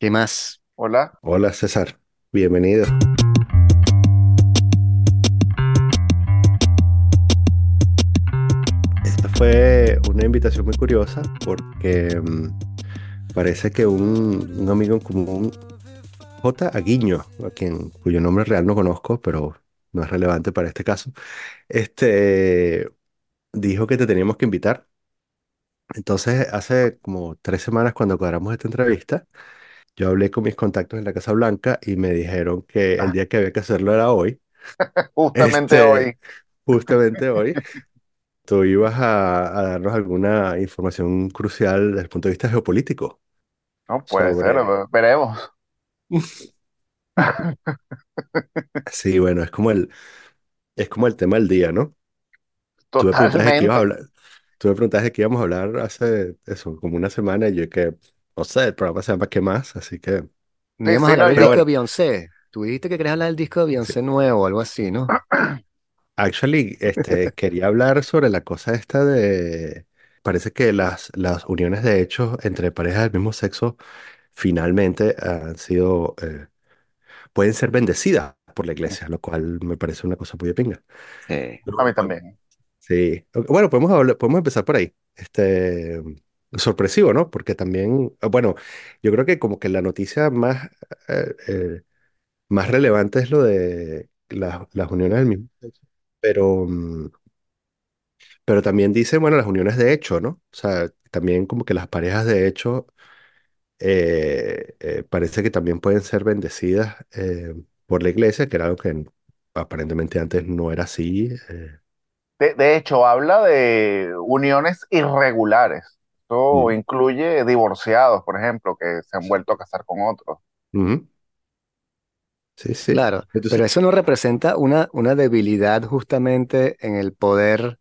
¿Qué más? Hola. Hola César, bienvenido. Esta fue una invitación muy curiosa porque mm, parece que un, un amigo en común, J. Aguiño, a quien, cuyo nombre real no conozco, pero no es relevante para este caso, este, dijo que te teníamos que invitar. Entonces, hace como tres semanas cuando cuadramos esta entrevista, yo hablé con mis contactos en la Casa Blanca y me dijeron que el Ah, día que había que hacerlo era hoy. Justamente Este, hoy. justamente hoy, tú ibas a, a darnos alguna información crucial desde el punto de vista geopolítico No puede ser, sobre... veremos. Sí, bueno, es como el, es como el tema del día, ¿no? Totalmente. tú me preguntaste de qué íbamos a hablar hace eso, como una semana y yo que, no sé, el programa se llama ¿Qué más? Así que, Sí, a sí, hablar del disco de bueno, Beyoncé. Tú dijiste que querías hablar del disco de sí. Beyoncé nuevo o algo así, ¿no? Actually, este, quería hablar sobre la cosa esta de, parece que las, las uniones de hecho entre parejas del mismo sexo finalmente han sido, eh, pueden ser bendecidas por la iglesia, lo cual me parece una cosa muy de pinga. Sí. A mí también. sí. Bueno, podemos hablar- podemos empezar por ahí. Este, sorpresivo, ¿no? Porque también, ah, bueno, yo creo que como que la noticia más, eh, eh, más relevante es lo de las, las uniones del mismo sexo. Pero, mm, pero también dice, bueno, las uniones de hecho, ¿no? O sea, también como que las parejas de hecho eh, parece que también pueden ser bendecidas por la iglesia, que era algo que aparentemente antes no era así. De, de hecho, habla de uniones irregulares. Esto incluye divorciados, por ejemplo, que se han vuelto a casar con otros. Sí, sí. Claro, pero eso no representa una, una debilidad justamente en el poder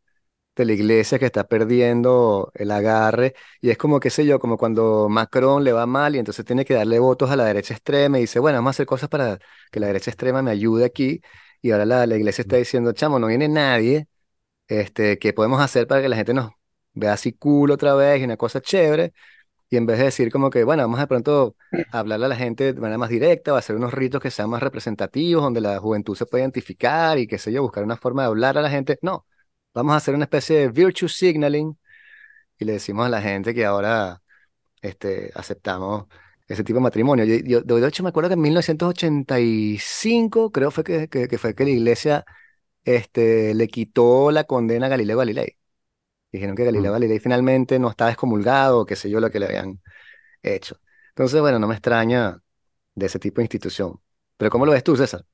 de la iglesia que está perdiendo el agarre. Y es como, qué sé yo, como cuando Macron le va mal y entonces tiene que darle votos a la derecha extrema y dice, bueno, vamos a hacer cosas para que la derecha extrema me ayude aquí. Y ahora la, la iglesia está diciendo, chamo, no viene nadie este, ¿qué podemos hacer para que la gente nos vea así cool otra vez y una cosa chévere? Y en vez de decir como que, bueno, vamos de pronto a hablarle a la gente de manera más directa, o hacer unos ritos que sean más representativos, donde la juventud se pueda identificar y qué sé yo, buscar una forma de hablar a la gente. No, vamos a hacer una especie de virtue signaling y le decimos a la gente que ahora este, aceptamos ese tipo de matrimonio. Yo, de hecho, me acuerdo que en 1985 creo fue que, que, que fue que la iglesia este, le quitó la condena a Galileo Galilei. Dijeron que Galileo mm, Galilei finalmente no estaba excomulgado, o qué sé yo, lo que le habían hecho. Entonces, bueno, no me extraña de ese tipo de institución. Pero ¿cómo lo ves tú, César?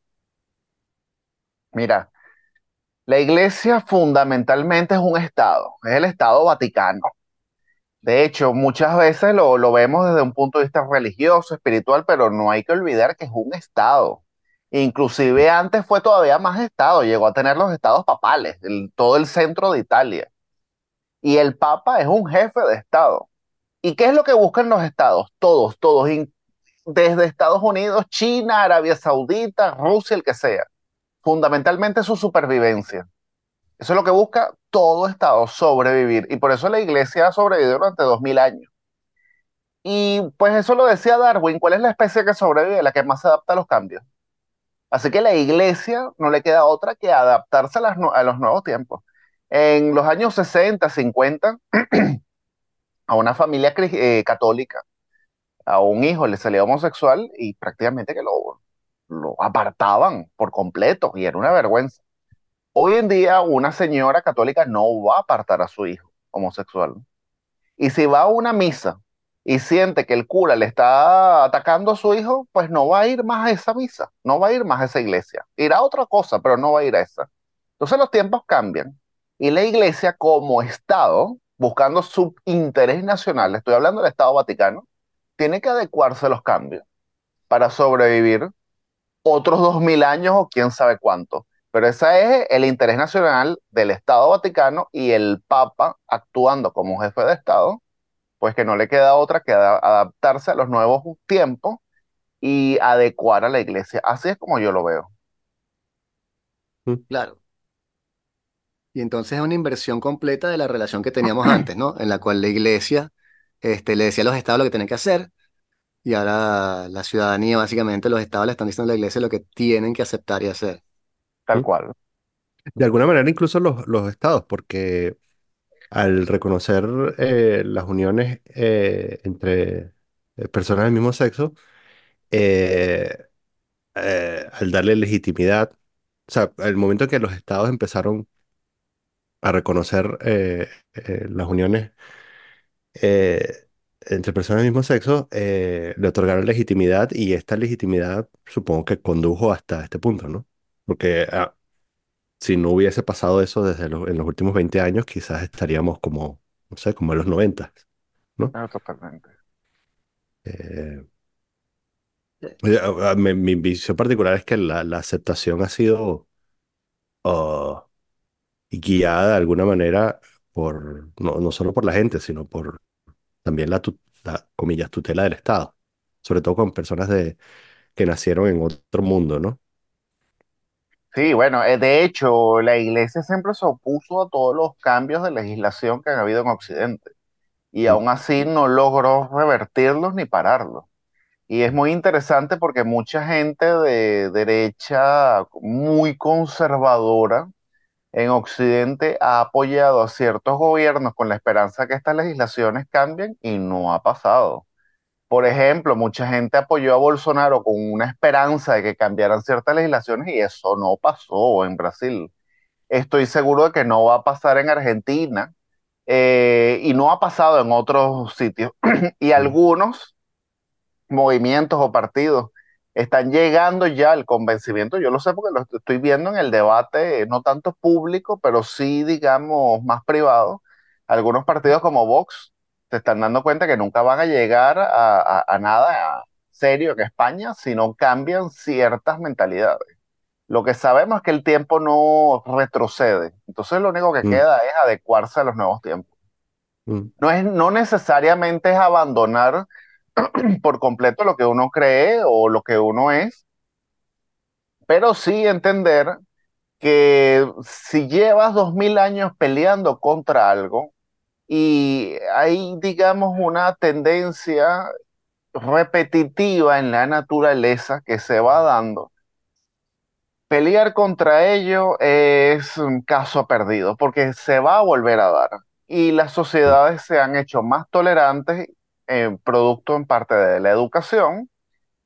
Mira, la iglesia fundamentalmente es un estado, es el Estado Vaticano. De hecho, muchas veces lo, lo vemos desde un punto de vista religioso, espiritual, pero no hay que olvidar que es un estado. Inclusive antes fue todavía más estado, llegó a tener los estados papales, el- todo el centro de Italia. Y el papa es un jefe de estado. ¿Y qué es lo que buscan los estados? Todos, todos, desde Estados Unidos, China, Arabia Saudita, Rusia, el que sea. Fundamentalmente su supervivencia. Eso es lo que busca todo estado, sobrevivir. Y por eso la iglesia ha sobrevivido durante dos mil años. Y pues eso lo decía Darwin, ¿cuál es la especie que sobrevive? La que más se adapta a los cambios. Así que la iglesia no le queda otra que adaptarse a los nuevos tiempos. En los años 60, 50, a una familia eh, católica, a un hijo le salía homosexual y prácticamente que lo, lo apartaban por completo y era una vergüenza. Hoy en día una señora católica no va a apartar a su hijo homosexual. Y si va a una misa y siente que el cura le está atacando a su hijo, pues no va a ir más a esa misa, no va a ir más a esa iglesia. Irá a otra cosa, pero no va a ir a esa. Entonces los tiempos cambian y la iglesia como Estado, buscando su interés nacional, estoy hablando del Estado Vaticano, tiene que adecuarse a los cambios para sobrevivir otros dos mil años o quién sabe cuánto. Pero ese es el interés nacional del Estado Vaticano y el Papa actuando como jefe de Estado pues que no le queda otra que ada- adaptarse a los nuevos tiempos y adecuar a la iglesia. Así es como yo lo veo. mm, Claro. Y entonces es una inversión completa de la relación que teníamos antes, ¿no? En la cual la iglesia este, le decía a los estados lo que tenían que hacer y ahora la ciudadanía, básicamente los estados le están diciendo a la iglesia lo que tienen que aceptar y hacer. tal cual. De alguna manera incluso los, los estados, porque al reconocer eh, las uniones eh, entre eh, personas del mismo sexo, eh, eh, al darle legitimidad, o sea, el momento en que los estados empezaron a reconocer eh, eh, las uniones eh, entre personas del mismo sexo, eh, le otorgaron legitimidad y esta legitimidad supongo que condujo hasta este punto, ¿no? Porque ah, si no hubiese pasado eso desde los, en los últimos 20 años, quizás estaríamos como, no sé, como en los 90, ¿no? Ah, totalmente. Eh, eh, a- a- mi, mi visión particular es que la, la aceptación ha sido ah, guiada de alguna manera por, no, no solo por la gente, sino por también la, la, comillas, tutela del Estado, sobre todo con personas de, que nacieron en otro mundo, ¿no? Sí, bueno, eh, de hecho, la iglesia siempre se opuso a todos los cambios de legislación que han habido en Occidente y Mm, aún así no logró revertirlos ni pararlos. Y es muy interesante porque mucha gente de derecha muy conservadora en Occidente ha apoyado a ciertos gobiernos con la esperanza que estas legislaciones cambien y no ha pasado. Por ejemplo, mucha gente apoyó a Bolsonaro con una esperanza de que cambiaran ciertas legislaciones y eso no pasó en Brasil. Estoy seguro de que no va a pasar en Argentina eh, y no ha pasado en otros sitios. y algunos movimientos o partidos están llegando ya al convencimiento, yo lo sé porque lo estoy viendo en el debate, eh, no tanto público, pero sí, digamos, más privado. Algunos partidos como Vox se están dando cuenta que nunca van a llegar a, a- a nada serio en España si no cambian ciertas mentalidades. Lo que sabemos es que el tiempo no retrocede, entonces lo único que mm, queda es adecuarse a los nuevos tiempos. mm, No es, no necesariamente es abandonar por completo lo que uno cree o lo que uno es, pero sí entender que si llevas dos mil años peleando contra algo y hay, digamos, una tendencia repetitiva en la naturaleza que se va dando, pelear contra ello es un caso perdido porque se va a volver a dar. Y las sociedades se han hecho más tolerantes, eh, producto en parte de la educación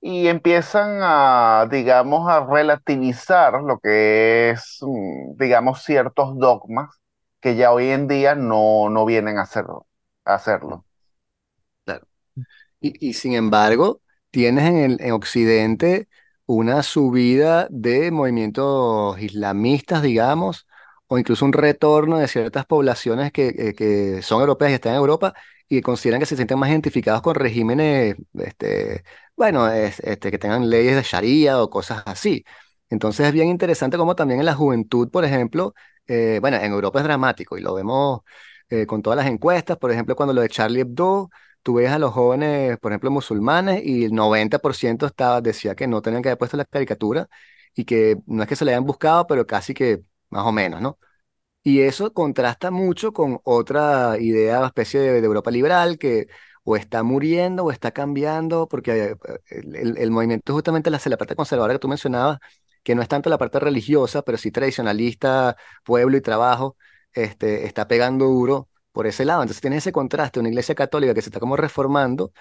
y empiezan a, digamos, a relativizar lo que es, mm, digamos, ciertos dogmas que ya hoy en día no, no vienen a hacerlo, a hacerlo. Claro. Y, y sin embargo, tienes en el, en Occidente una subida de movimientos islamistas, digamos, o incluso un retorno de ciertas poblaciones que, que- que son europeas y están en Europa y consideran que se sienten más identificados con regímenes, este, bueno, es- este, que tengan leyes de Sharia o cosas así. Entonces es bien interesante como también en la juventud, por ejemplo, eh, bueno, en Europa es dramático y lo vemos eh, con todas las encuestas, por ejemplo, cuando lo de Charlie Hebdo tú ves a los jóvenes, por ejemplo, musulmanes, y el 90% estaba, decía que no tenían que haber puesto la caricatura y que no es que se le hayan buscado, pero casi que más o menos, ¿no? Y eso contrasta mucho con otra idea, especie de, Europa liberal, que o está muriendo o está cambiando, porque eh, el, el- movimiento justamente la, la parte conservadora que tú mencionabas, que no es tanto la parte religiosa, pero sí tradicionalista, pueblo y trabajo, este, está pegando duro por ese lado. Entonces tienes ese contraste, una iglesia católica que se está como reformando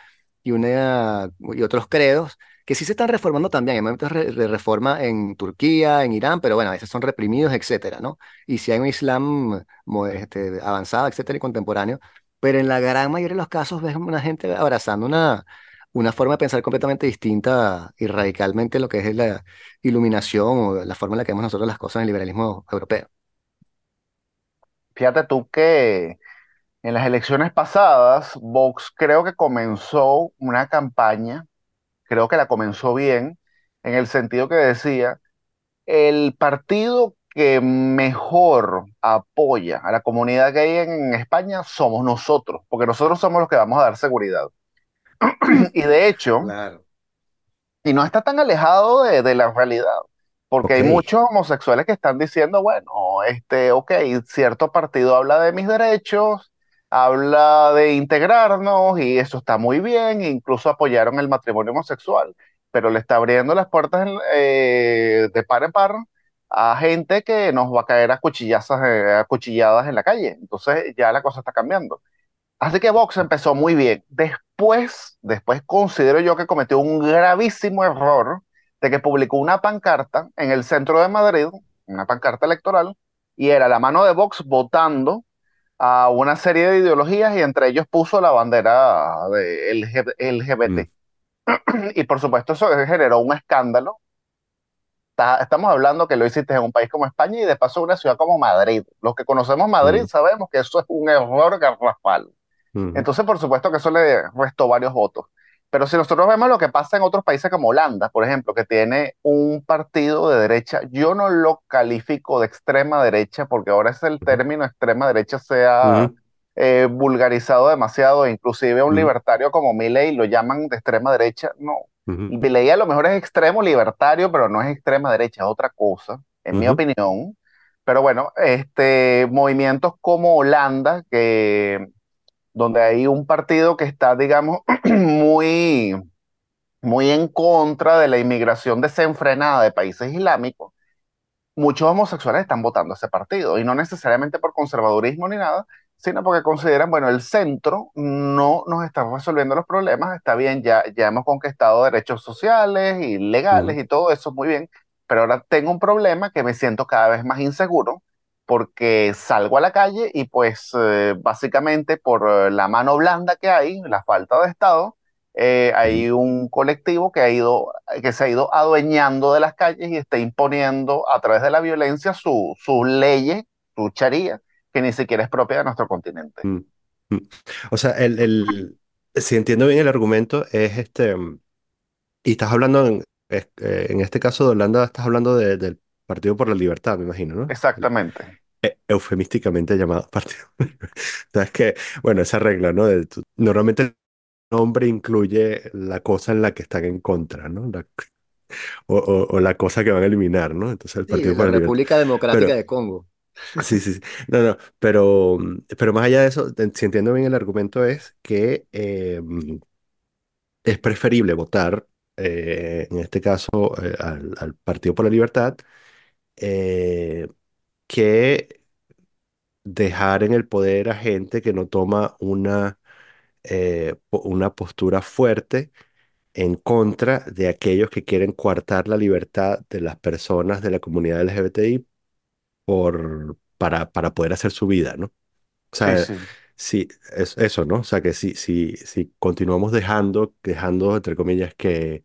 y, una, y otros credos que sí se están reformando también. Hay momentos de reforma en Turquía, en Irán, pero bueno, a veces son reprimidos, etcétera, ¿no? y si hay un Islam este, avanzado, etcétera, y contemporáneo, pero en la gran mayoría de los casos ves una gente abrazando una, una forma de pensar completamente distinta y radicalmente lo que es la iluminación o la forma en la que vemos nosotros las cosas en el liberalismo europeo. Fíjate tú que en las elecciones pasadas, Vox creo que comenzó una campaña, creo que la comenzó bien, en el sentido que decía, el partido que mejor apoya a la comunidad gay en España somos nosotros, porque nosotros somos los que vamos a dar seguridad. Y de hecho, Claro. y no está tan alejado de, de la realidad, porque ok. hay muchos homosexuales que están diciendo, bueno, este, ok, cierto partido habla de mis derechos, habla de integrarnos y eso está muy bien, incluso apoyaron el matrimonio homosexual, pero le está abriendo las puertas eh, de par en par a gente que nos va a caer a cuchillazas, eh, a cuchilladas en la calle. Entonces ya la cosa está cambiando. Así que Vox empezó muy bien. Después, después considero yo que cometió un gravísimo error de que publicó una pancarta en el centro de Madrid, una pancarta electoral, y era la mano de Vox votando a una serie de ideologías y entre ellos puso la bandera de LG Mm, LGBT. Y por supuesto eso generó un escándalo. Está- Estamos hablando que lo hiciste en un país como España y de paso en una ciudad como Madrid. Los que conocemos Madrid mm, sabemos que eso es un error garrafal. ujú, Entonces, por supuesto que eso le restó varios votos. Pero si nosotros vemos lo que pasa en otros países como Holanda, por ejemplo, que tiene un partido de derecha, yo no lo califico de extrema derecha porque ahora es el término extrema derecha se ha eh, vulgarizado demasiado, inclusive a un libertario como Milei lo llaman de extrema derecha. No, ujú, Milei a lo mejor es extremo libertario, pero no es extrema derecha, es otra cosa, en mi opinión. Pero bueno, este, movimientos como Holanda, que donde hay un partido que está, digamos, muy, muy en contra de la inmigración desenfrenada de países islámicos, muchos homosexuales están votando ese partido, y no necesariamente por conservadurismo ni nada, sino porque consideran, bueno, el centro no nos está resolviendo los problemas, está bien, ya, ya hemos conquistado derechos sociales y legales y todo eso, muy bien, pero ahora tengo un problema que me siento cada vez más inseguro porque salgo a la calle y pues eh, básicamente por eh, la mano blanda que hay, la falta de Estado, eh, hay un colectivo que ha ido, que se ha ido adueñando de las calles y está imponiendo a través de la violencia su- sus leyes, su charía, que ni siquiera es propia de nuestro continente. mm, mm. O sea, el, el, si entiendo bien el argumento, es este, mm, y estás hablando en, es- en este caso de Holanda, estás hablando de- del Partido por la Libertad, me imagino, ¿no? Exactamente. e- eufemísticamente llamado Partido. Sabes que, bueno, esa regla, ¿no? De tu- normalmente el nombre incluye la cosa en la que están en contra, ¿no? La- o, o- o la cosa que van a eliminar, ¿no? Entonces el Partido la por la Libertad. República Democrática Pero, de Congo. sí, sí, sí. No, no, pero, pero más allá de eso, si entiendo bien el argumento es que eh, es preferible votar, eh, en este caso, eh, al, al Partido por la Libertad, eh, que dejar en el poder a gente que no toma una, eh, po- una postura fuerte en contra de aquellos que quieren coartar la libertad de las personas de la comunidad LGBTI por, para, para poder hacer su vida, ¿no? O Sí, sea, sí. sí, es eso, ¿no? O sea, que si, si, si continuamos dejando, dejando, entre comillas, que,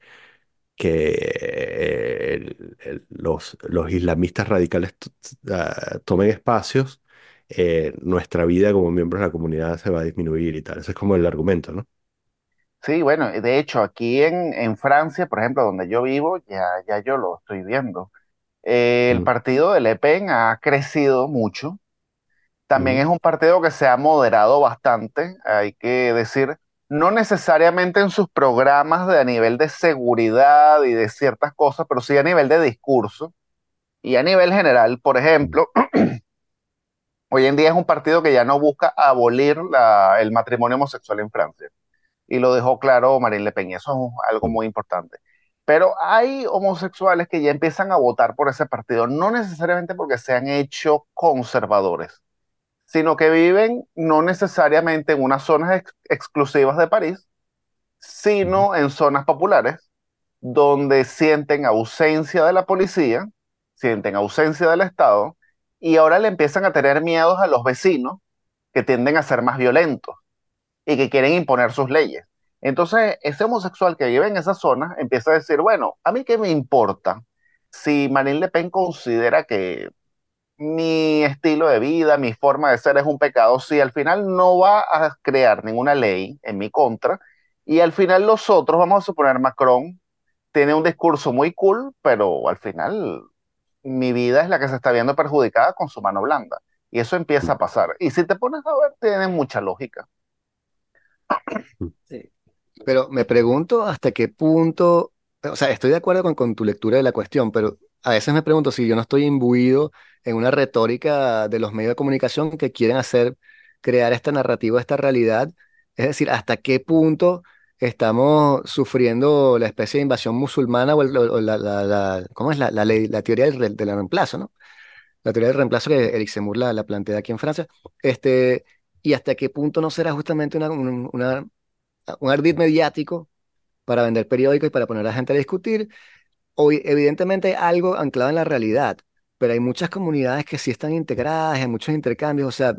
que el- el- los, los islamistas radicales t- t- ah, tomen espacios, eh, nuestra vida como miembros de la comunidad se va a disminuir y tal. Ese es como el argumento, ¿no? Sí, bueno, de hecho, aquí en, en Francia, por ejemplo, donde yo vivo, ya, ya yo lo estoy viendo. Eh, el Mm, partido de Le Pen ha crecido mucho También ujú, es un partido que se ha moderado bastante, hay que decir, no necesariamente en sus programas de, a nivel de seguridad y de ciertas cosas, pero sí a nivel de discurso y a nivel general. Por ejemplo, hoy en día es un partido que ya no busca abolir el matrimonio homosexual en Francia. Y lo dejó claro Marine Le Pen, eso es algo muy importante. Pero hay homosexuales que ya empiezan a votar por ese partido, no necesariamente porque se han hecho conservadores sino que viven no necesariamente en unas zonas ex- exclusivas de París, sino en zonas populares, donde sienten ausencia de la policía, sienten ausencia del Estado, y ahora le empiezan a tener miedos a los vecinos que tienden a ser más violentos y que quieren imponer sus leyes. Entonces, ese homosexual que vive en esa zona empieza a decir, bueno, ¿a mí qué me importa si Marine Le Pen considera que mi estilo de vida, mi forma de ser es un pecado, si al final no va a crear ninguna ley en mi contra, y al final los otros, vamos a suponer Macron, tiene un discurso muy cool, pero al final mi vida es la que se está viendo perjudicada con su mano blanda. Y eso empieza a pasar. Y si te pones a ver, tiene mucha lógica. Sí. Pero me pregunto hasta qué punto, o sea, estoy de acuerdo con, con tu lectura de la cuestión, pero a veces me pregunto si yo no estoy imbuido en una retórica de los medios de comunicación que quieren hacer crear esta narrativa, esta realidad. Es decir, hasta qué punto estamos sufriendo la especie de invasión musulmana o, la, la- la- ¿cómo es la, la la teoría del, del reemplazo, ¿no? La teoría del reemplazo que Eric Zemmour la, la plantea aquí en Francia. Este, y hasta qué punto no será justamente un ardid mediático para vender periódicos y para poner a la gente a discutir. Evidentemente algo anclado en la realidad, pero hay muchas comunidades que sí están integradas, hay muchos intercambios. O sea,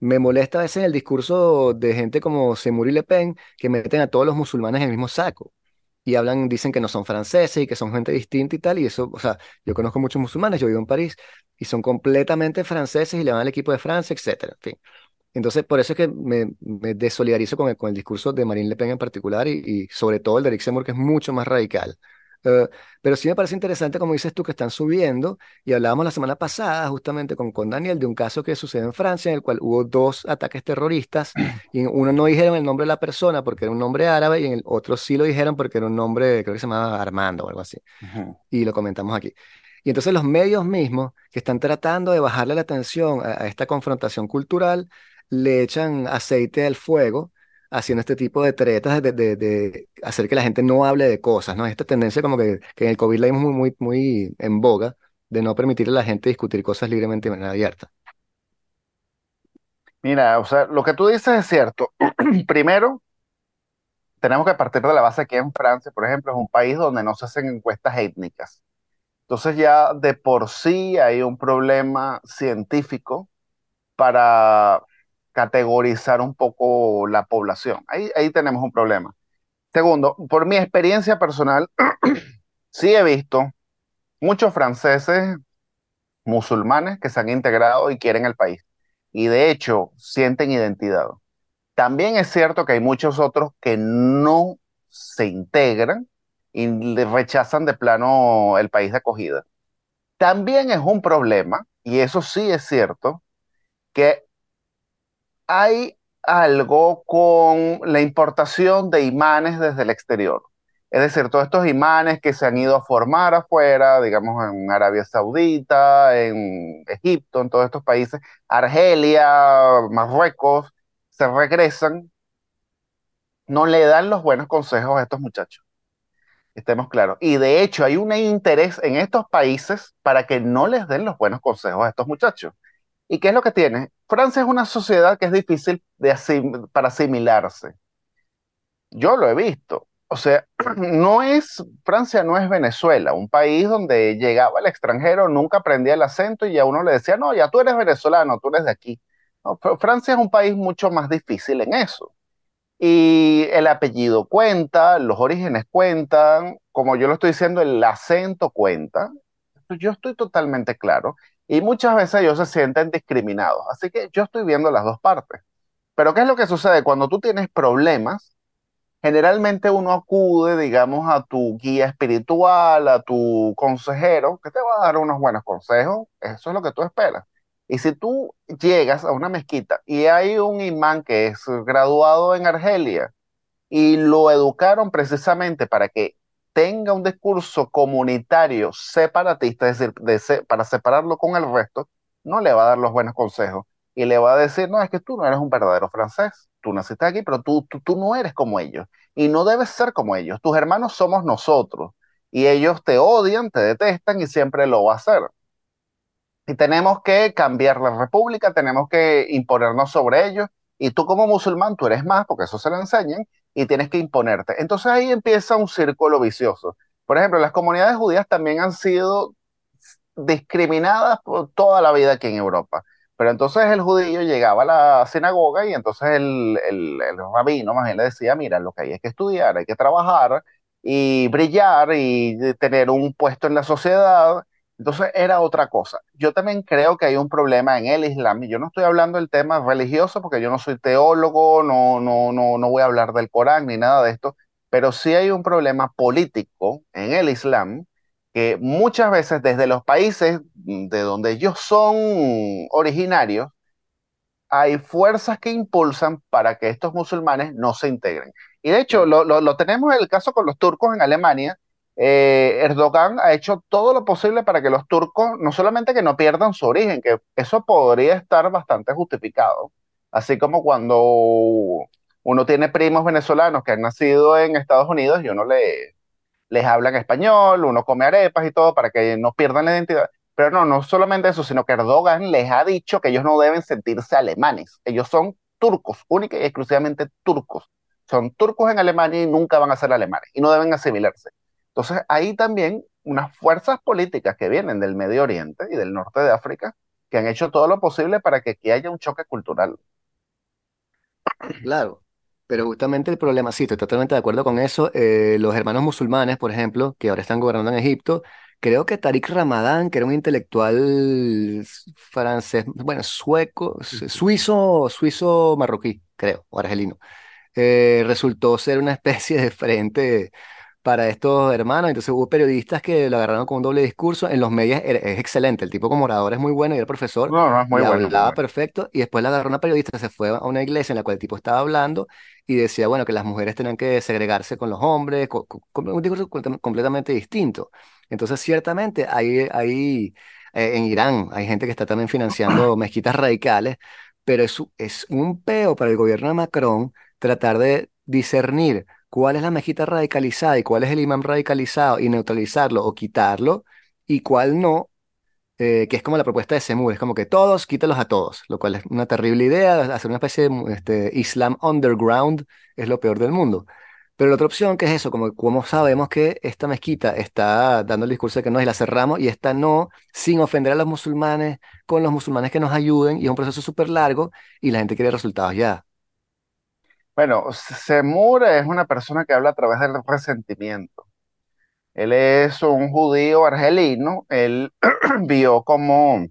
me molesta a veces el discurso de gente como Zemmour y Le Pen que meten a todos los musulmanes en el mismo saco. Y hablan, dicen que no son franceses y que son gente distinta y tal. Y eso, o sea, yo conozco muchos musulmanes, yo vivo en París y son completamente franceses y le van al equipo de Francia, etcétera. En fin. Entonces, por eso es que me, me desolidarizo con el, con el discurso de Marine Le Pen en particular y, y sobre todo el de Eric Zemmour, que es mucho más radical. Eh, pero sí me parece interesante, como dices tú, que están subiendo, y hablábamos la semana pasada justamente con, con Daniel de un caso que sucedió en Francia, en el cual hubo dos ataques terroristas, y en uno no dijeron el nombre de la persona porque era un nombre árabe, y en el otro sí lo dijeron porque era un nombre, creo que se llamaba Armando o algo así Ujú. y lo comentamos aquí. Y entonces los medios mismos que están tratando de bajarle la atención a, a esta confrontación cultural, le echan aceite al fuego, haciendo este tipo de tretas de, de- de hacer que la gente no hable de cosas, ¿no? Esta tendencia como que, que en el COVID la vimos muy, muy, muy en boga, de no permitirle a la gente discutir cosas libremente de manera abierta. Mira, o sea, lo que tú dices es cierto. Primero, tenemos que partir de la base que en Francia, por ejemplo, es un país donde no se hacen encuestas étnicas. Entonces ya de por sí hay un problema científico para categorizar un poco la población. Ahí, ahí tenemos un problema. Segundo, por mi experiencia personal, sí he visto muchos franceses musulmanes que se han integrado y quieren el país. Y de hecho, sienten identidad. También es cierto que hay muchos otros que no se integran y rechazan de plano el país de acogida. También es un problema, y eso sí es cierto, que hay algo con la importación de imanes desde el exterior. Es decir, todos estos imanes que se han ido a formar afuera, digamos en Arabia Saudita, en Egipto, en todos estos países, Argelia, Marruecos, se regresan, no le dan los buenos consejos a estos muchachos. Estemos claros. Y de hecho hay un interés en estos países para que no les den los buenos consejos a estos muchachos. ¿Y qué es lo que tiene? Francia es una sociedad que es difícil para asimilarse. Yo lo he visto. O sea, no es, Francia no es Venezuela, un país donde llegaba el extranjero, nunca aprendía el acento y a uno le decía, no, ya tú eres venezolano, tú eres de aquí. Francia es un país mucho más difícil en eso. Y el apellido cuenta, los orígenes cuentan, como yo lo estoy diciendo, el acento cuenta. Yo estoy totalmente claro. Y muchas veces ellos se sienten discriminados. Así que yo estoy viendo las dos partes. Pero ¿qué es lo que sucede? Cuando tú tienes problemas, generalmente uno acude, digamos, a tu guía espiritual, a tu consejero, que te va a dar unos buenos consejos. Eso es lo que tú esperas. Y si tú llegas a una mezquita y hay un imán que es graduado en Argelia y lo educaron precisamente para que tenga un discurso comunitario separatista, es decir, para separarlo con el resto, no le va a dar los buenos consejos y le va a decir, no, es que tú no eres un verdadero francés, tú naciste aquí, pero tú, tú, tú no eres como ellos y no debes ser como ellos, tus hermanos somos nosotros y ellos te odian, te detestan y siempre lo va a hacer. Y tenemos que cambiar la república, tenemos que imponernos sobre ellos. Y tú como musulmán, tú eres más, porque eso se lo enseñan, y tienes que imponerte. Entonces ahí empieza un círculo vicioso. Por ejemplo, las comunidades judías también han sido discriminadas por toda la vida aquí en Europa. Pero entonces el judío llegaba a la sinagoga y entonces el, el, el rabino más bien le decía, mira, lo que hay es que estudiar, hay que trabajar y brillar y tener un puesto en la sociedad. Entonces era otra cosa. Yo también creo que hay un problema en el Islam, y yo no estoy hablando del tema religioso porque yo no soy teólogo, no, no, no, no voy a hablar del Corán ni nada de esto, pero sí hay un problema político en el Islam que muchas veces desde los países de donde ellos son originarios, hay fuerzas que impulsan para que estos musulmanes no se integren. Y de hecho, lo, lo, lo tenemos en el caso con los turcos en Alemania. Eh, Erdogan ha hecho todo lo posible para que los turcos no solamente que no pierdan su origen, que eso podría estar bastante justificado, Así como cuando uno tiene primos venezolanos que han nacido en Estados Unidos y uno le, les habla en español, uno come arepas y todo para que no pierdan la identidad. Pero no, no solamente eso, sino que Erdogan les ha dicho que ellos no deben sentirse alemanes. Ellos son turcos, única y exclusivamente turcos. Son turcos en Alemania y nunca van a ser alemanes y no deben asimilarse. Entonces, ahí también unas fuerzas políticas que vienen del Medio Oriente y del norte de África que han hecho todo lo posible para que aquí haya un choque cultural. Claro, pero justamente el problema, sí, estoy totalmente de acuerdo con eso. eh, los hermanos musulmanes, por ejemplo, que ahora están gobernando en Egipto, creo que Tariq Ramadán, que era un intelectual francés, bueno, sueco, su- suizo, suizo marroquí, creo, o argelino, eh, resultó ser una especie de frente para estos hermanos. Entonces hubo periodistas que lo agarraron con un doble discurso. En los medios es excelente. El tipo como orador es muy bueno y era profesor No, no, es muy y bueno, hablaba bueno. perfecto. Y después le agarró una periodista, se fue a una iglesia en la cual el tipo estaba hablando y decía, bueno, que las mujeres tenían que segregarse con los hombres, co- co- con un discurso com- completamente distinto. Entonces, ciertamente, hay, hay, eh, en Irán hay gente que está también financiando mezquitas radicales, pero es, es un peo para el gobierno de Macron tratar de discernir cuál es la mezquita radicalizada y cuál es el imán radicalizado y neutralizarlo o quitarlo y cuál no, eh, que es como la propuesta de Semur, es como que todos, quítalos a todos, lo cual es una terrible idea, hacer una especie de este, Islam underground es lo peor del mundo. Pero la otra opción que es eso, como cómo sabemos que esta mezquita está dando el discurso de que no y la cerramos y esta no, sin ofender a los musulmanes, con los musulmanes que nos ayuden y es un proceso súper largo y la gente quiere resultados ya. Bueno, Semur es una persona que habla a través del resentimiento. Él es un judío argelino. Él vio como,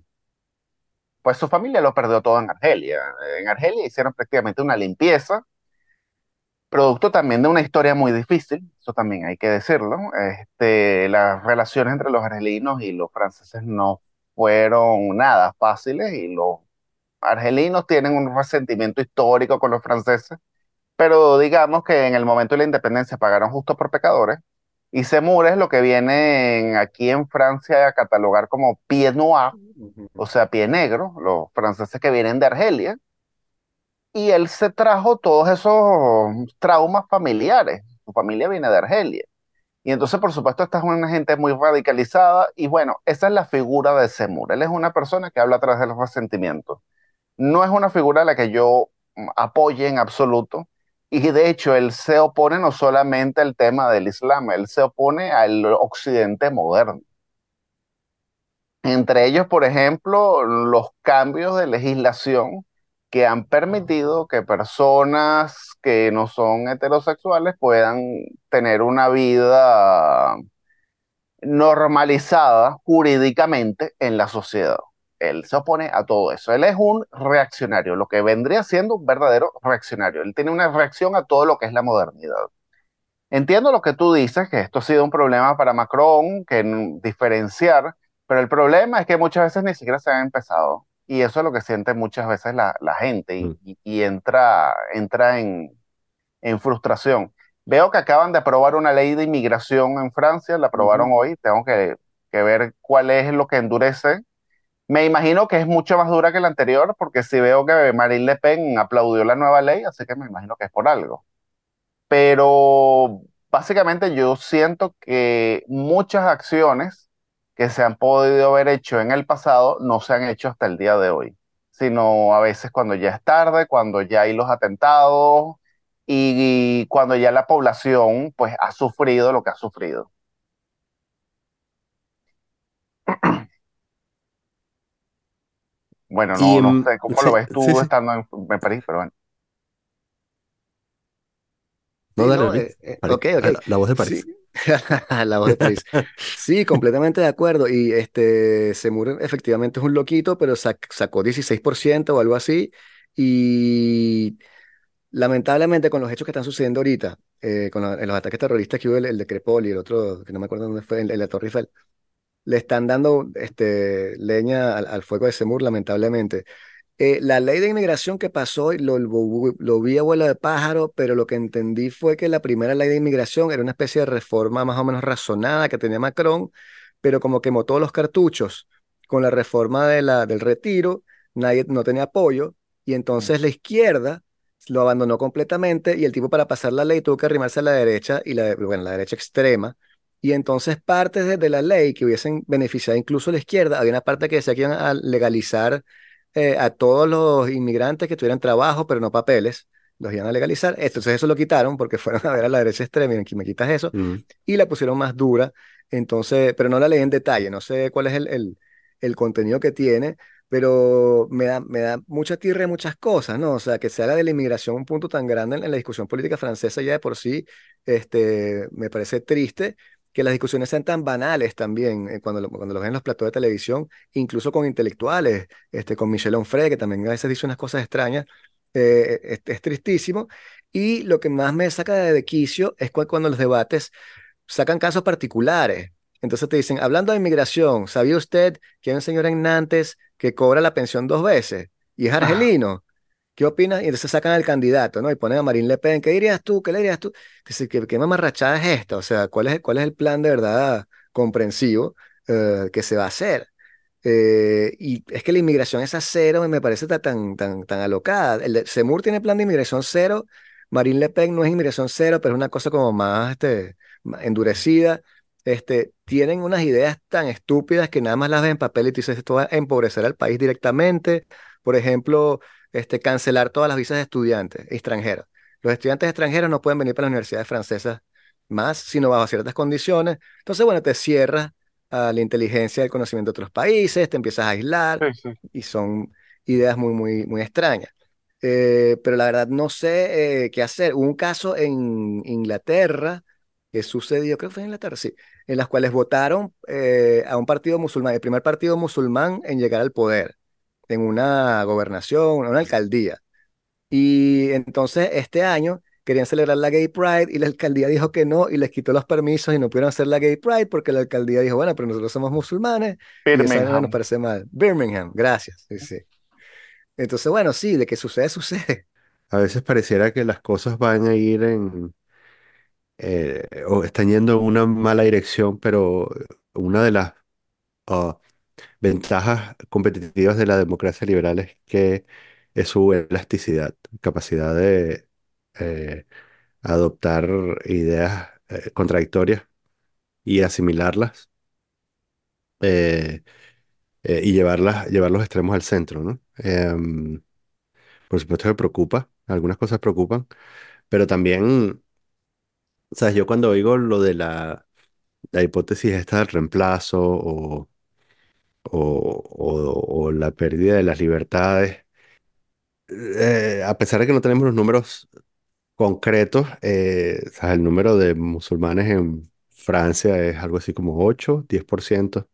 pues su familia lo perdió todo en Argelia. En Argelia hicieron prácticamente una limpieza, producto también de una historia muy difícil, eso también hay que decirlo. Este, las relaciones entre los argelinos y los franceses no fueron nada fáciles y los argelinos tienen un resentimiento histórico con los franceses pero digamos que en el momento de la independencia pagaron justo por pecadores, y Semur es lo que vienen aquí en Francia a catalogar como pied noir, o sea, pie negro, los franceses que vienen de Argelia, y él se trajo todos esos traumas familiares, su familia viene de Argelia. Y entonces, por supuesto, esta es una gente muy radicalizada, y bueno, esa es la figura de Semur. Él es una persona que habla a través de los resentimientos. No es una figura a la que yo mm, apoye en absoluto. Y de hecho, él se opone no solamente al tema del Islam, él se opone al occidente moderno. Entre ellos, por ejemplo, los cambios de legislación que han permitido que personas que no son heterosexuales puedan tener una vida normalizada jurídicamente en la sociedad. Él se opone a todo eso. Él es un reaccionario, lo que vendría siendo un verdadero reaccionario. Él tiene una reacción a todo lo que es la modernidad. Entiendo lo que tú dices, que esto ha sido un problema para Macron, que diferenciar, pero el problema es que muchas veces ni siquiera se han empezado. Y eso es lo que siente muchas veces la, la gente y, Mm. y- y entra, entra en, en frustración. Veo que acaban de aprobar una ley de inmigración en Francia, la aprobaron hoy, tengo que, que ver cuál es lo que endurece. Me imagino que es mucho más dura que la anterior, porque si veo que Marine Le Pen aplaudió la nueva ley, así que me imagino que es por algo. Pero básicamente yo siento que muchas acciones que se han podido haber hecho en el pasado no se han hecho hasta el día de hoy, sino a veces cuando ya es tarde, cuando ya hay los atentados y, cuando ya la población pues ha sufrido lo que ha sufrido. Bueno, Y no, no mm, sé cómo lo ves tú sí. estando en, en París, pero bueno. No, Sí, dale, no, eh, eh, París. ok, ok. Ah, La, la voz de Sí, París. la voz de París. Sí, completamente de acuerdo. Y este Semur efectivamente es un loquito, pero sac- sacó 16% o algo así. Y lamentablemente con los hechos que están sucediendo ahorita, eh, con la- los ataques terroristas que hubo, el, el de Crepol y el otro, que no me acuerdo dónde fue, el, el de Torre Eiffel, le están dando este, leña al, al fuego de Semur, lamentablemente. Eh, la ley de inmigración que pasó, lo, lo vi a vuelo de pájaro, pero lo que entendí fue que la primera ley de inmigración era una especie de reforma más o menos razonada que tenía Macron, pero como quemó todos los cartuchos con la reforma de la, del retiro, nadie no tenía apoyo, Y Mm. entonces la izquierda lo abandonó completamente y el tipo para pasar la ley tuvo que arrimarse a la derecha y la, bueno, la derecha extrema. Y entonces partes de, de la ley que hubiesen beneficiado incluso a la izquierda, había una parte que decía que iban a legalizar eh, a todos los inmigrantes que tuvieran trabajo pero no papeles, los iban a legalizar. Entonces eso lo quitaron porque fueron a ver a la derecha extrema y dijeron, me quitas eso Mm, y la pusieron más dura. Entonces, pero no la leí en detalle, no sé cuál es el, el, el contenido que tiene, pero me da, me da mucha tirre muchas cosas, ¿no? O sea, que se haga de la inmigración un punto tan grande en, en la discusión política francesa ya de por sí, este, me parece triste que las discusiones sean tan banales también, eh, cuando lo, cuando lo ven en los platos de televisión, incluso con intelectuales, este, con Michel Onfray, que también a veces dice unas cosas extrañas, eh, es, es tristísimo. Y lo que más me saca de, de quicio es cu- cuando los debates sacan casos particulares. Entonces te dicen, hablando de inmigración, ¿sabía usted que hay un señor en Nantes que cobra la pensión dos veces y es argelino? ¿Qué opinas? Y entonces sacan al candidato, ¿no? Y ponen a Marine Le Pen, ¿qué dirías tú? ¿Qué le dirías tú? Dice, ¿qué, qué mamarrachada es esta? O sea, ¿cuál es, cuál es el plan de verdad comprensivo eh, que se va a hacer? Eh, y es que la inmigración es a cero me parece ta- tan, tan, tan alocada. El de, Semur tiene plan de inmigración cero, Marine Le Pen no es inmigración cero, pero es una cosa como más este, endurecida. Este, tienen unas ideas tan estúpidas que nada más las ven en papel y tú dices, esto va a empobrecer al país directamente. Por ejemplo, este, cancelar todas las visas de estudiantes extranjeros. Los estudiantes extranjeros no pueden venir para las universidades francesas más, sino bajo ciertas condiciones. Entonces, bueno, te cierras a la inteligencia del conocimiento de otros países, te empiezas a aislar sí, sí. y son ideas muy, muy, muy extrañas. Eh, pero la verdad no sé eh, qué hacer. Hubo un caso en Inglaterra que sucedió, creo que fue en Inglaterra, sí, en las cuales votaron eh, a un partido musulmán, el primer partido musulmán en llegar al poder, en una gobernación, una alcaldía. Y entonces este año querían celebrar la Gay Pride y la alcaldía dijo que no y les quitó los permisos y no pudieron hacer la Gay Pride porque la alcaldía dijo, bueno, pero nosotros somos musulmanes y esa no nos Birmingham. parece mal. Birmingham, gracias. Sí, sí. Entonces, bueno, sí, de que sucede, sucede. A veces pareciera que las cosas van a ir en, eh, o están yendo en una mala dirección, pero una de las ah, ventajas competitivas de la democracia liberal es que es su elasticidad, capacidad de eh, adoptar ideas eh, contradictorias y asimilarlas eh, y llevarlas, llevar los extremos al centro, ¿no? Em, por supuesto que preocupa, algunas cosas preocupan, pero también, ¿sabes? Yo cuando oigo lo de la, la hipótesis esta del reemplazo o, o, o- o la pérdida de las libertades, eh, a pesar de que no tenemos los números concretos, eh, ¿sabes? El número de musulmanes en Francia es algo así como ocho diez por ciento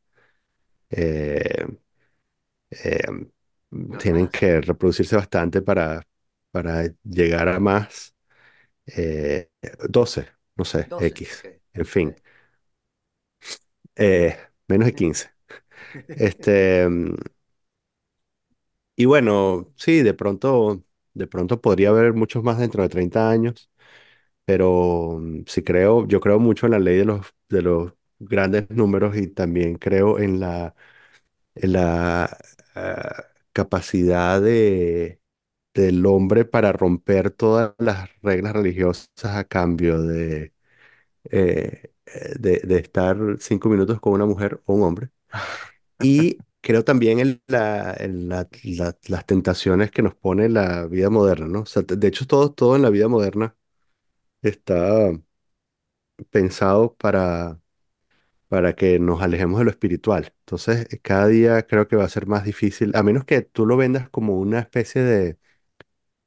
Eh, eh, No es tienen que reproducirse bastante para, para llegar a más. Eh, 12, no sé, 12, ok. X, en ok. fin, eh, menos de 15. Este, y bueno, sí, de pronto, de pronto podría haber muchos más dentro de 30 años, pero mm, sí creo, yo creo mucho en la ley de los, de los grandes números y también creo en la, en la ah, capacidad de del hombre para romper todas las reglas religiosas a cambio de, eh, eh, de, de estar cinco minutos con una mujer o un hombre. Y creo también en, la, en la- la- las tentaciones que nos pone la vida moderna, ¿no? De hecho, todo, todo en la vida moderna está pensado para, para que nos alejemos de lo espiritual. Entonces, cada día creo que va a ser más difícil, a menos que tú lo vendas como una especie de,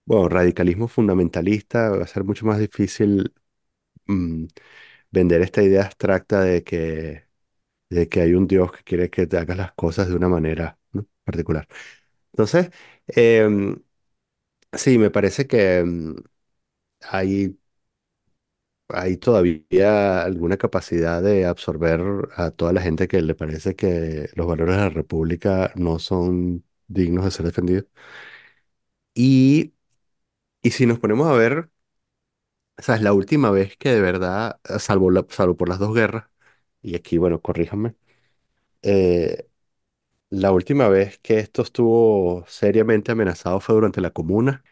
bueno, radicalismo fundamentalista, va a ser mucho más difícil mm, vender esta idea abstracta de que, de que hay un Dios que quiere que te hagas las cosas de una manera, particular. Entonces, em, sí, me parece que em, hay, hay todavía alguna capacidad de absorber a toda la gente que le parece que los valores de la República no son dignos de ser defendidos. Y, y si nos ponemos a ver, esa es la última vez que de verdad, salvo, la- salvo por las dos guerras, y aquí, bueno, corríjanme, eh, la última vez que esto estuvo seriamente amenazado fue durante la Comuna.